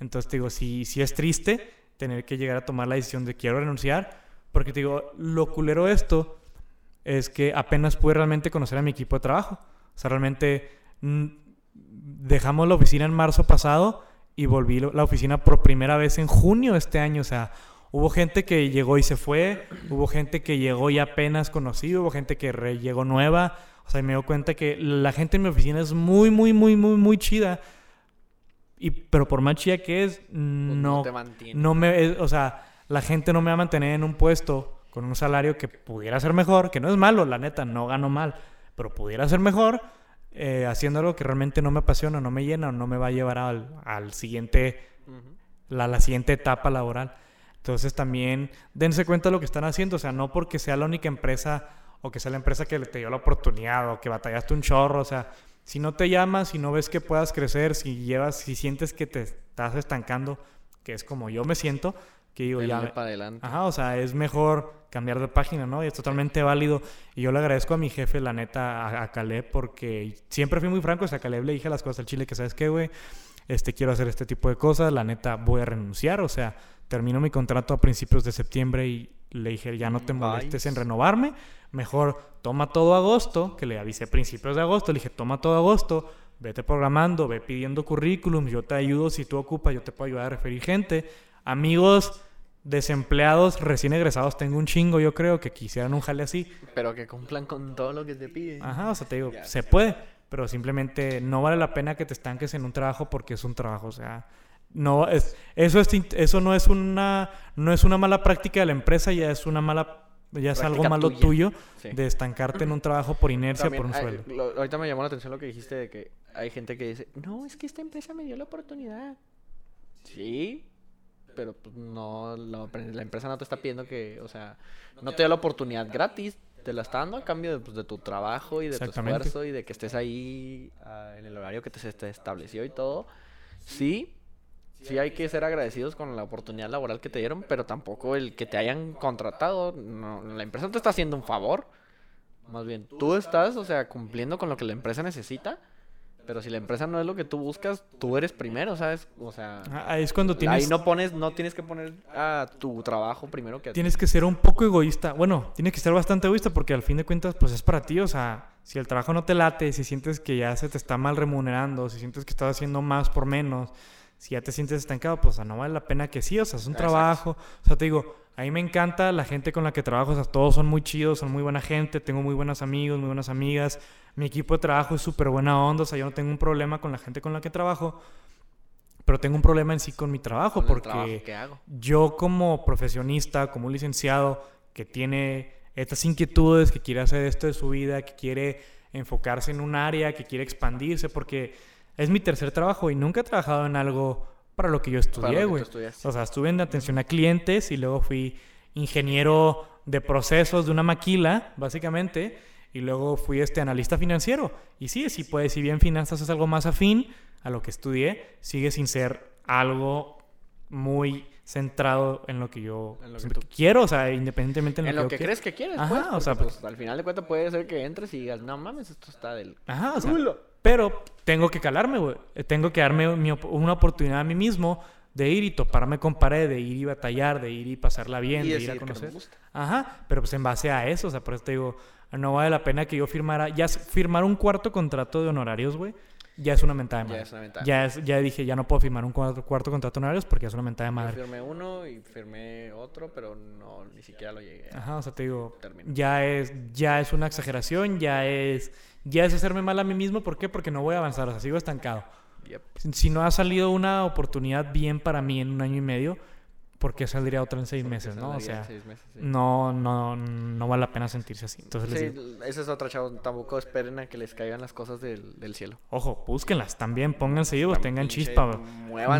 Entonces te digo, si, si es triste tener que llegar a tomar la decisión de quiero renunciar, porque te digo, lo culero esto es que apenas pude realmente conocer a mi equipo de trabajo. O sea, realmente mm, dejamos la oficina en marzo pasado y volví la oficina por primera vez en junio de este año. O sea, hubo gente que llegó y se fue, hubo gente que llegó y apenas conocí, hubo gente que llegó nueva. O sea, me doy cuenta que la gente en mi oficina es muy, muy, muy, muy, muy chida. Y, pero por más chida que es, pues no, no, no me, o sea, la gente no me va a mantener en un puesto con un salario que pudiera ser mejor, que no es malo, la neta, no gano mal, pero pudiera ser mejor, eh, haciendo algo que realmente no me apasiona, no me llena no me va a llevar al, al siguiente, la, la siguiente etapa laboral. Entonces también dense cuenta de lo que están haciendo, o sea, no porque sea la única empresa o que sea la empresa que te dio la oportunidad o que batallaste un chorro, o sea, si no te llamas, si no ves que puedas crecer, si llevas, si sientes que te estás estancando, que es como yo me siento, que digo, ya... para adelante. Ajá, o sea, es mejor cambiar de página, ¿no? Y es totalmente válido. Y yo le agradezco a mi jefe, la neta, a, Caleb, porque siempre fui muy franco. O sea, a Caleb le dije las cosas al chile que, ¿sabes qué, güey? Este, quiero hacer este tipo de cosas. La neta, voy a renunciar. O sea, termino mi contrato a principios de septiembre y le dije, ya no te molestes en renovarme. Mejor toma todo agosto, que le avisé principios de agosto. Le dije, toma todo agosto, vete programando, ve pidiendo currículum. Yo te ayudo si tú ocupas, yo te puedo ayudar a referir gente amigos desempleados recién egresados tengo un chingo, yo creo, que quisieran un jale así. Pero que cumplan con todo lo que te piden. Ajá, o sea, te digo, se puede, pero simplemente no vale la pena que te estanques en un trabajo porque es un trabajo, o sea, no es eso es eso no es una no es una mala práctica de la empresa, ya es una mala ya es algo malo tuyo de estancarte en un trabajo por inercia, por un sueldo. ahorita me llamó la atención lo que dijiste de que hay gente que dice, "No, es que esta empresa me dio la oportunidad." Sí, pero pues, no, la, empresa no te está pidiendo que, o sea, no te da la oportunidad gratis, te la está dando a cambio de, pues, de tu trabajo y de tu esfuerzo y de que estés ahí ah, en el horario que te, te estableció y todo. Sí, sí hay que ser agradecidos con la oportunidad laboral que te dieron, pero tampoco el que te hayan contratado, no, la empresa no te está haciendo un favor. Más bien, tú estás, o sea, cumpliendo con lo que la empresa necesita pero si la empresa no es lo que tú buscas, tú eres primero, ¿sabes? O sea, ah, ahí es cuando tienes Ahí no pones no tienes que poner a tu trabajo primero que a Tienes que ser un poco egoísta. Bueno, tienes que ser bastante egoísta porque al fin de cuentas pues es para ti, o sea, si el trabajo no te late, si sientes que ya se te está mal remunerando, si sientes que estás haciendo más por menos, si ya te sientes estancado, pues no vale la pena que sí, o sea, es un trabajo. O sea, te digo, a mí me encanta la gente con la que trabajo, o sea, todos son muy chidos, son muy buena gente, tengo muy buenos amigos, muy buenas amigas mi equipo de trabajo es súper buena onda, o sea, yo no tengo un problema con la gente con la que trabajo, pero tengo un problema en sí con mi trabajo, porque yo como profesionista, como un licenciado que tiene estas inquietudes, que quiere hacer esto de su vida, que quiere enfocarse en un área, que quiere expandirse, porque es mi tercer trabajo y nunca he trabajado en algo para lo que yo lo estudié, que güey. O sea, estuve en atención a clientes y luego fui ingeniero de procesos de una maquila, básicamente, y luego fui este analista financiero. Y sí, sí puede, si bien finanzas es algo más afín a lo que estudié, sigue sin ser algo muy centrado en lo que yo En lo que tú- quiero, o sea, independientemente en, En lo, lo que, que yo crees que quieres, Ajá, pues, o sea, pues, al final de cuentas puede ser que entres y digas, no mames, esto está del quiero. Ajá, o sea, culo. Pero tengo que calarme, güey. Eh, Tengo que darme una oportunidad a mí mismo de ir y toparme con pared, de ir y batallar, de ir y pasarla bien, Y de ir a conocer. Ajá, pero pues en base a eso, o sea, por eso te digo, no vale la pena que yo firmara, ya firmar un cuarto contrato de honorarios, güey, ya es una mentada de Ya madre. es una ventaja. Ya, es, ya dije, ya no puedo firmar un cuarto, cuarto contrato honorarios porque ya es una mentada de Yo madre. firmé uno y firmé otro, pero no, ni siquiera lo llegué a Ajá, o sea, te digo, ya es, ya es una exageración, ya es, ya es hacerme mal a mí mismo, ¿por qué? Porque no voy a avanzar, o sea, sigo estancado. Yep. Si no ha salido una oportunidad bien para mí en un año y medio, ¿por qué saldría otra en seis meses, no? O sea, seis meses, sí. no, no, no vale la pena sentirse así. Entonces Sí, digo, esa es otra, chavos. Tampoco esperen a que les caigan las cosas del, del cielo. ojo, búsquenlas también, pónganse vivos, tengan Pinche, chispa.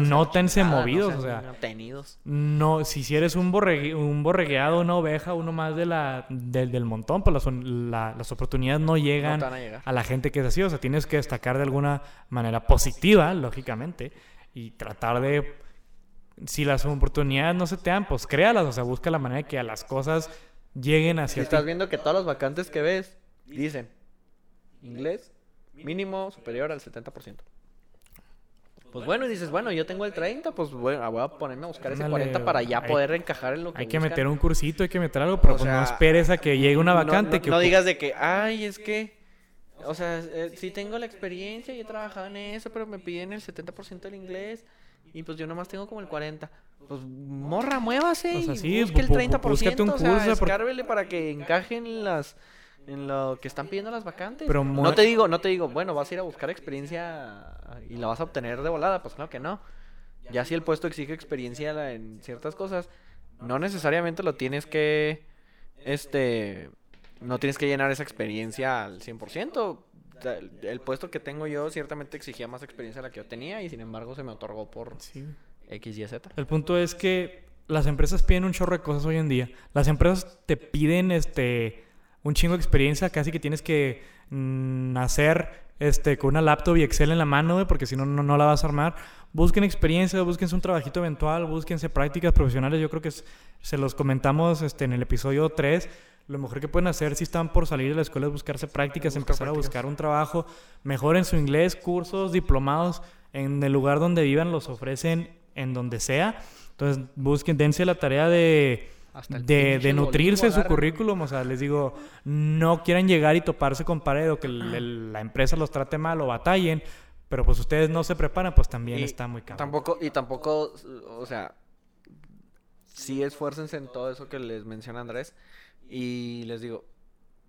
Nótense movidos, no o sea. Tenidos. No, si si eres un, borregue- un borregueado, una oveja, uno más de la, del, del montón, pues las, la- las oportunidades no No llegan van a a la gente que es así. O sea, tienes que destacar de alguna manera positiva, lógicamente, y tratar de. Si las oportunidades no se te dan, pues créalas. O sea, busca la manera de que a las cosas lleguen Si hacia ti. estás viendo que todas las vacantes que ves dicen inglés mínimo superior al 70%. Pues bueno, y dices, bueno, yo tengo el 30, pues bueno, voy a ponerme a buscar ese Ándale, 40 para ya hay- poder encajar en lo que Hay que buscan. meter un cursito, hay que meter algo, pero O pues no esperes a que llegue una vacante. No, que no digas de que, ay, es que, o sea, eh, sí tengo la experiencia y he trabajado en eso, pero me piden el 70% del inglés y pues yo nomás tengo como el 40%. Pues morra, muévase O sea, y busque el bu- bu- 30%, búscate un o sea, curso, escárvele para que encajen las en lo que están pidiendo las vacantes. Pero no te digo, no te digo, bueno, vas a ir a buscar experiencia y la vas a obtener de volada, pues claro que no. Ya si el puesto exige experiencia en ciertas cosas, no necesariamente lo tienes que este no tienes que llenar esa experiencia al 100%. El, puesto que tengo yo ciertamente exigía más experiencia de la que yo tenía y sin embargo se me otorgó por Sí. X, Y, Z. El punto es que las empresas piden un chorro de cosas hoy en día. Las empresas te piden este un chingo de experiencia, casi que tienes que mm, hacer este con una laptop y Excel en la mano, porque si no, no no la vas a armar. Busquen experiencia, búsquense un trabajito eventual, búsquense prácticas profesionales. Yo creo que es- se los comentamos este, en el episodio 3. Lo mejor que pueden hacer si están por salir de la escuela es buscarse prácticas, Buscar empezar a buscar un trabajo. Mejoren su inglés, cursos, diplomados. En el lugar donde vivan los ofrecen en donde sea. Entonces busquen, dense la tarea de, de, nutrirse su currículum. O sea, les digo, no quieran llegar y toparse con pared o que el- el- la empresa los trate mal o batallen. Pero pues ustedes no se preparan, pues también Y está muy cabrón. Tampoco, y tampoco, o sea, sí esfuércense en todo eso que les menciona Andrés. Y les digo,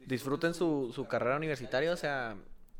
disfruten su, su carrera universitaria, o sea,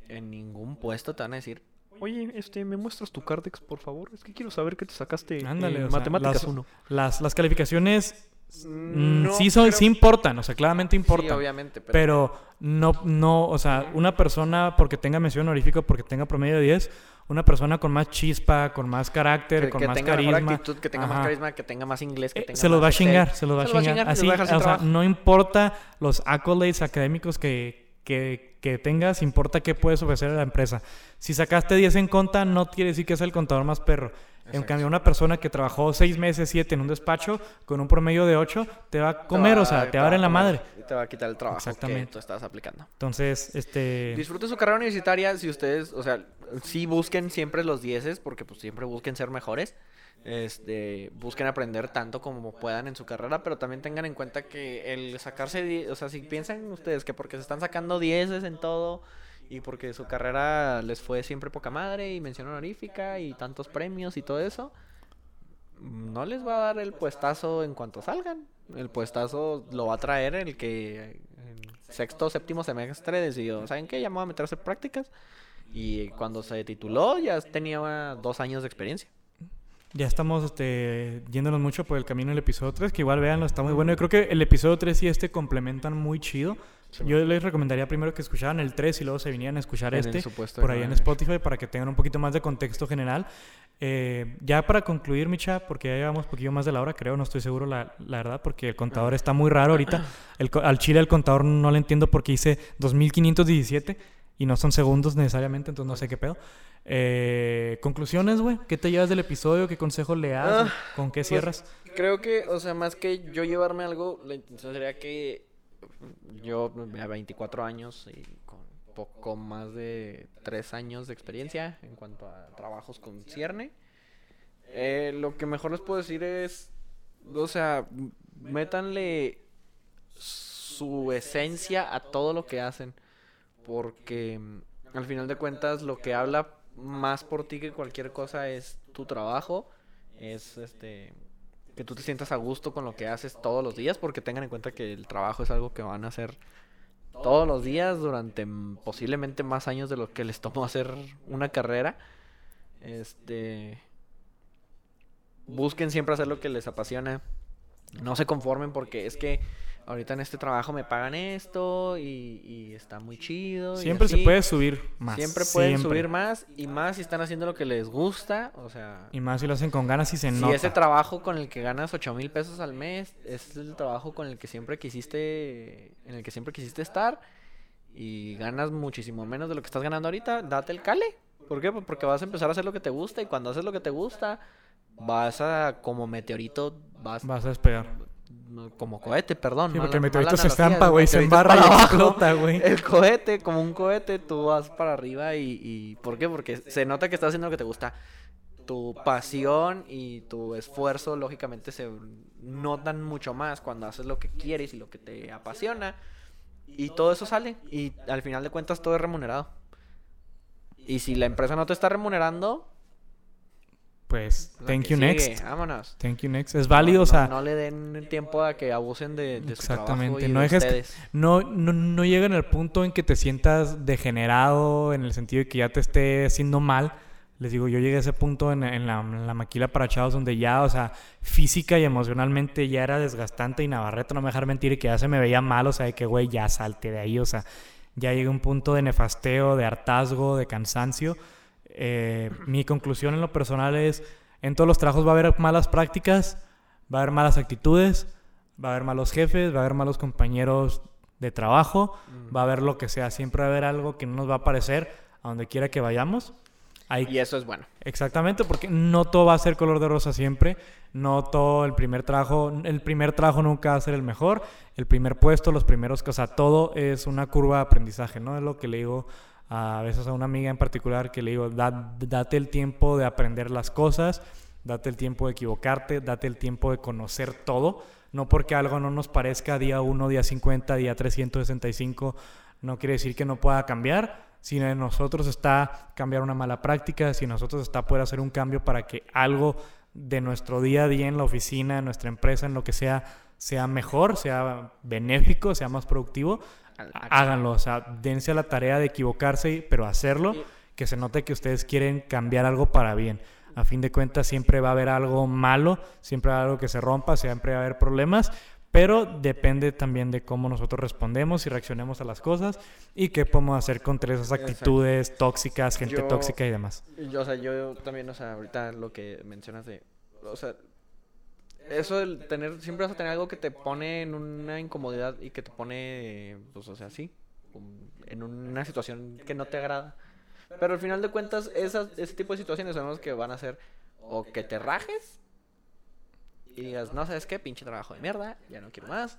en ningún puesto te van a decir, oye, este, ¿me muestras tu Cardex, por favor? Es que quiero saber qué te sacaste Ándale, en sea, Matemáticas las- 1. Las, las calificaciones No sí, son, creo- sí importan, o sea, claramente Sí, importan. obviamente, pero, Pero no, no, o sea, una persona porque tenga mención honorífica, porque tenga promedio de 10, una persona con más chispa, con más carácter, que, con que más tenga carisma. mejor actitud, que tenga más Ajá. carisma, que tenga más inglés, que eh, tenga se los más va a Excel. chingar, se los va a chingar. Así, o sea, trabajo. no importa los accolades académicos que, que, que tengas, importa qué puedes ofrecer a la empresa. Si sacaste 10 en conta, no quiere decir que es el contador más perro. En cambio, una persona que trabajó 6 meses, 7 en un despacho, con un promedio de 8, te va a comer, o sea, te va a dar en la madre. y Te va a quitar el trabajo que Exactamente. tú estás aplicando. Entonces, este... Disfruten su carrera universitaria si ustedes, o sea, sí busquen siempre los dieces, porque pues siempre busquen ser mejores. Este, busquen aprender tanto como puedan en su carrera, pero también tengan en cuenta que el sacarse, o sea, si piensan ustedes que porque se están sacando dieces en todo y porque su carrera les fue siempre poca madre y mención honorífica y tantos premios y todo eso, no les va a dar el puestazo en cuanto salgan. El puestazo lo va a traer el que en sexto o séptimo semestre decidió, ¿saben qué? Ya me voy a meter a hacer prácticas. Y cuando se tituló ya tenía dos años de experiencia. Ya estamos este, yéndonos mucho por el camino del episodio 3, que igual véanlo, está muy bueno. Yo creo que el episodio 3 y este complementan muy chido. Yo les recomendaría primero que escucharan el 3 y luego se vinieran a escuchar este supuesto por ahí en. Spotify para que tengan un poquito más de contexto general. Eh, ya para concluir, Micha, porque ya llevamos un poquillo más de la hora, creo, no estoy seguro, la, la verdad, porque el contador está muy raro ahorita. El al chile el contador no le entiendo porque hice 2517 y no son segundos necesariamente, entonces no sé qué pedo. Eh, conclusiones, güey, ¿qué te llevas del episodio? ¿Qué consejo le das? Ah, ¿Con qué pues, cierras? Creo que, o sea, más que yo llevarme algo, la intención sería que yo a 24 años y con poco más de 3 años de experiencia en cuanto a trabajos con cierne, eh, lo que mejor les puedo decir es, o sea, métanle su esencia a todo lo que hacen, porque mm, al final de cuentas lo que habla más por ti que cualquier cosa es tu trabajo, es este que tú te sientas a gusto con lo que haces todos los días, porque tengan en cuenta que el trabajo es algo que van a hacer todos los días durante posiblemente más años de lo que les tomó hacer una carrera. Este busquen siempre hacer lo que les apasiona. No se conformen porque es que ahorita en este trabajo me pagan esto y, y está muy chido. y Siempre se puede subir más. Siempre pueden siempre. subir más y más si están haciendo lo que les gusta. O sea, Y más si lo hacen con ganas y se si nota. ese trabajo con el que ganas 8 mil pesos al mes es el trabajo con el que siempre quisiste, en el que siempre quisiste estar y ganas muchísimo menos de lo que estás ganando ahorita, date el cale. ¿Por qué? Pues porque vas a empezar a hacer lo que te gusta y cuando haces lo que te gusta, vas a, como meteorito, vas, Vas a despegar. Como cohete, perdón. Sí, mala- porque el meteorito se estampa, güey, se embarra y para abajo. explota, güey. El cohete, como un cohete, tú vas para arriba y, y... ¿Por qué? Porque se nota que estás haciendo lo que te gusta. Tu pasión y tu esfuerzo, lógicamente, se notan mucho más cuando haces lo que quieres y lo que te apasiona. Y todo eso sale. Y al final de cuentas, todo es remunerado. Y si la empresa no te está remunerando, Pues, la thank you sigue, next. Vámonos. Thank you next. Es válido, No- o sea, no, no le den tiempo a que abusen de, de su trabajo Exactamente, y no de dejes que- no, no, no lleguen al punto en que te sientas degenerado en el sentido de que ya te esté haciendo mal. Les digo, yo llegué a ese punto en, en la, en la maquila para chavos donde ya, o sea, física y emocionalmente ya era desgastante y Navarrete no me dejar mentir y que ya se me veía mal, o sea, de que, güey, ya salte de ahí, o sea, ya llegué a un punto de nefasteo, de hartazgo, de cansancio. Eh, mi conclusión en lo personal es, en todos los trabajos va a haber malas prácticas, va a haber malas actitudes, va a haber malos jefes, va a haber malos compañeros de trabajo, va a haber lo que sea, siempre va a haber algo que no nos va a parecer a donde quiera que vayamos. Hay Y eso es bueno. Exactamente, porque no todo va a ser color de rosa siempre, no todo el primer trabajo, el primer trabajo nunca va a ser el mejor, el primer puesto, los primeros, o sea, todo es una curva de aprendizaje, ¿no? Es lo que le digo a veces a una amiga en particular que le digo, "Da- date el tiempo de aprender las cosas, date el tiempo de equivocarte, date el tiempo de conocer todo, no porque algo no nos parezca día 1, día 50, día 365, no quiere decir que no pueda cambiar, si en nosotros está cambiar una mala práctica, si nosotros está poder hacer un cambio para que algo de nuestro día a día en la oficina, en nuestra empresa, en lo que sea, sea mejor, sea benéfico, sea más productivo, háganlo. O sea, dense a la tarea de equivocarse, pero hacerlo, que se note que ustedes quieren cambiar algo para bien. A fin de cuentas, siempre va a haber algo malo, siempre va a haber algo que se rompa, siempre va a haber problemas, pero depende también de cómo nosotros respondemos y reaccionemos a las cosas y qué podemos hacer contra esas Exacto. actitudes tóxicas, gente Yo- tóxica y demás. Yo, o sea, yo también, o sea, ahorita lo que mencionas de, o sea, eso del tener, siempre vas a tener algo que te pone en una incomodidad y que te pone, pues, o sea, sí, un- en una situación que no te agrada. Pero al final de cuentas, esas, ese tipo de situaciones son las que van a hacer o que te rajes y digas, no sabes qué, pinche trabajo de mierda, ya no quiero más,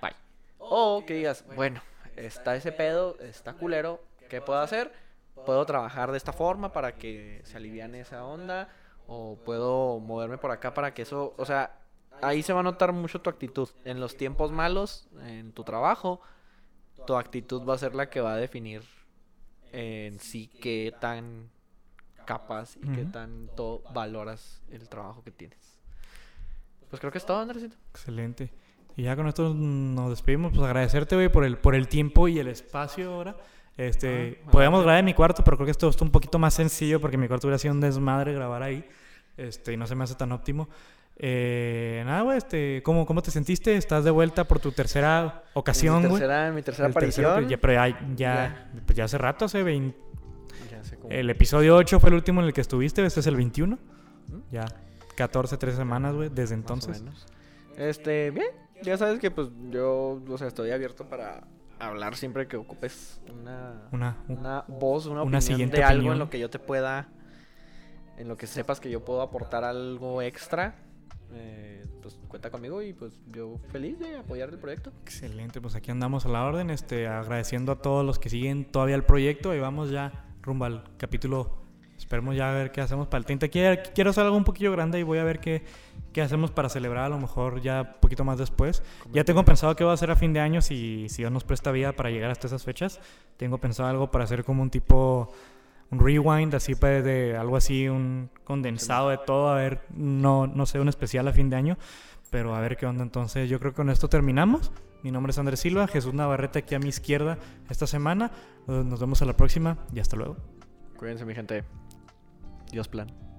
bye. O que digas, bueno, está ese pedo, está culero, ¿qué puedo hacer? Puedo trabajar de esta forma para que se aliviane esa onda, o puedo moverme por acá para que eso, o sea, ahí se va a notar mucho tu actitud. En los tiempos malos, en tu trabajo, tu actitud va a ser la que va a definir en sí qué tan capaz y qué Ujú. tanto valoras el trabajo que tienes. Pues creo que es todo, Andresito. Excelente. Y ya con esto nos despedimos, pues agradecerte, güey, por el, por el tiempo y el espacio ahora. Este, Ah, podíamos grabar en mi cuarto, pero creo que esto es un poquito más sencillo porque mi cuarto hubiera sido un desmadre grabar ahí. Este, y no se me hace tan óptimo. Eh, nada, güey, este, ¿cómo, ¿cómo te sentiste? ¿Estás de vuelta por tu tercera ocasión, mi güey? tercera, mi tercera El tercero, aparición. ya- pero ya, ya, pues ya hace rato, hace 20... Ya sé cómo- El episodio 8 fue el último en el que estuviste, este es el 21. ¿Mm? Ya 14, 13 semanas, güey, desde Más o entonces. menos. Este, bien. Ya sabes que pues yo, o sea, estoy abierto para hablar siempre que ocupes una, Una, una voz, una, una opinión siguiente de algo opinión. en lo que yo te pueda, en lo que sepas que yo puedo aportar algo extra. Eh, pues cuenta conmigo y pues yo feliz de apoyar el proyecto. Excelente, pues aquí andamos a la orden, este, agradeciendo a todos los que siguen todavía el proyecto y vamos ya rumbo al capítulo. Esperemos ya a ver qué hacemos para el 30. Quiero, quiero hacer algo un poquillo grande y voy a ver qué, qué hacemos para celebrar a lo mejor ya un poquito más después. Ya tengo pensado qué voy a hacer a fin de año si, si Dios nos presta vida para llegar hasta esas fechas. Tengo pensado algo para hacer como un tipo, un rewind, así pues, de algo así, un condensado de todo, a ver, no, no sé, un especial a fin de año, pero a ver qué onda. Entonces yo creo que con esto terminamos. Mi nombre es Andrés Silva, Jesús Navarrete aquí a mi izquierda esta semana. Nos vemos a la próxima y hasta luego. Cuídense mi gente. Dios plan.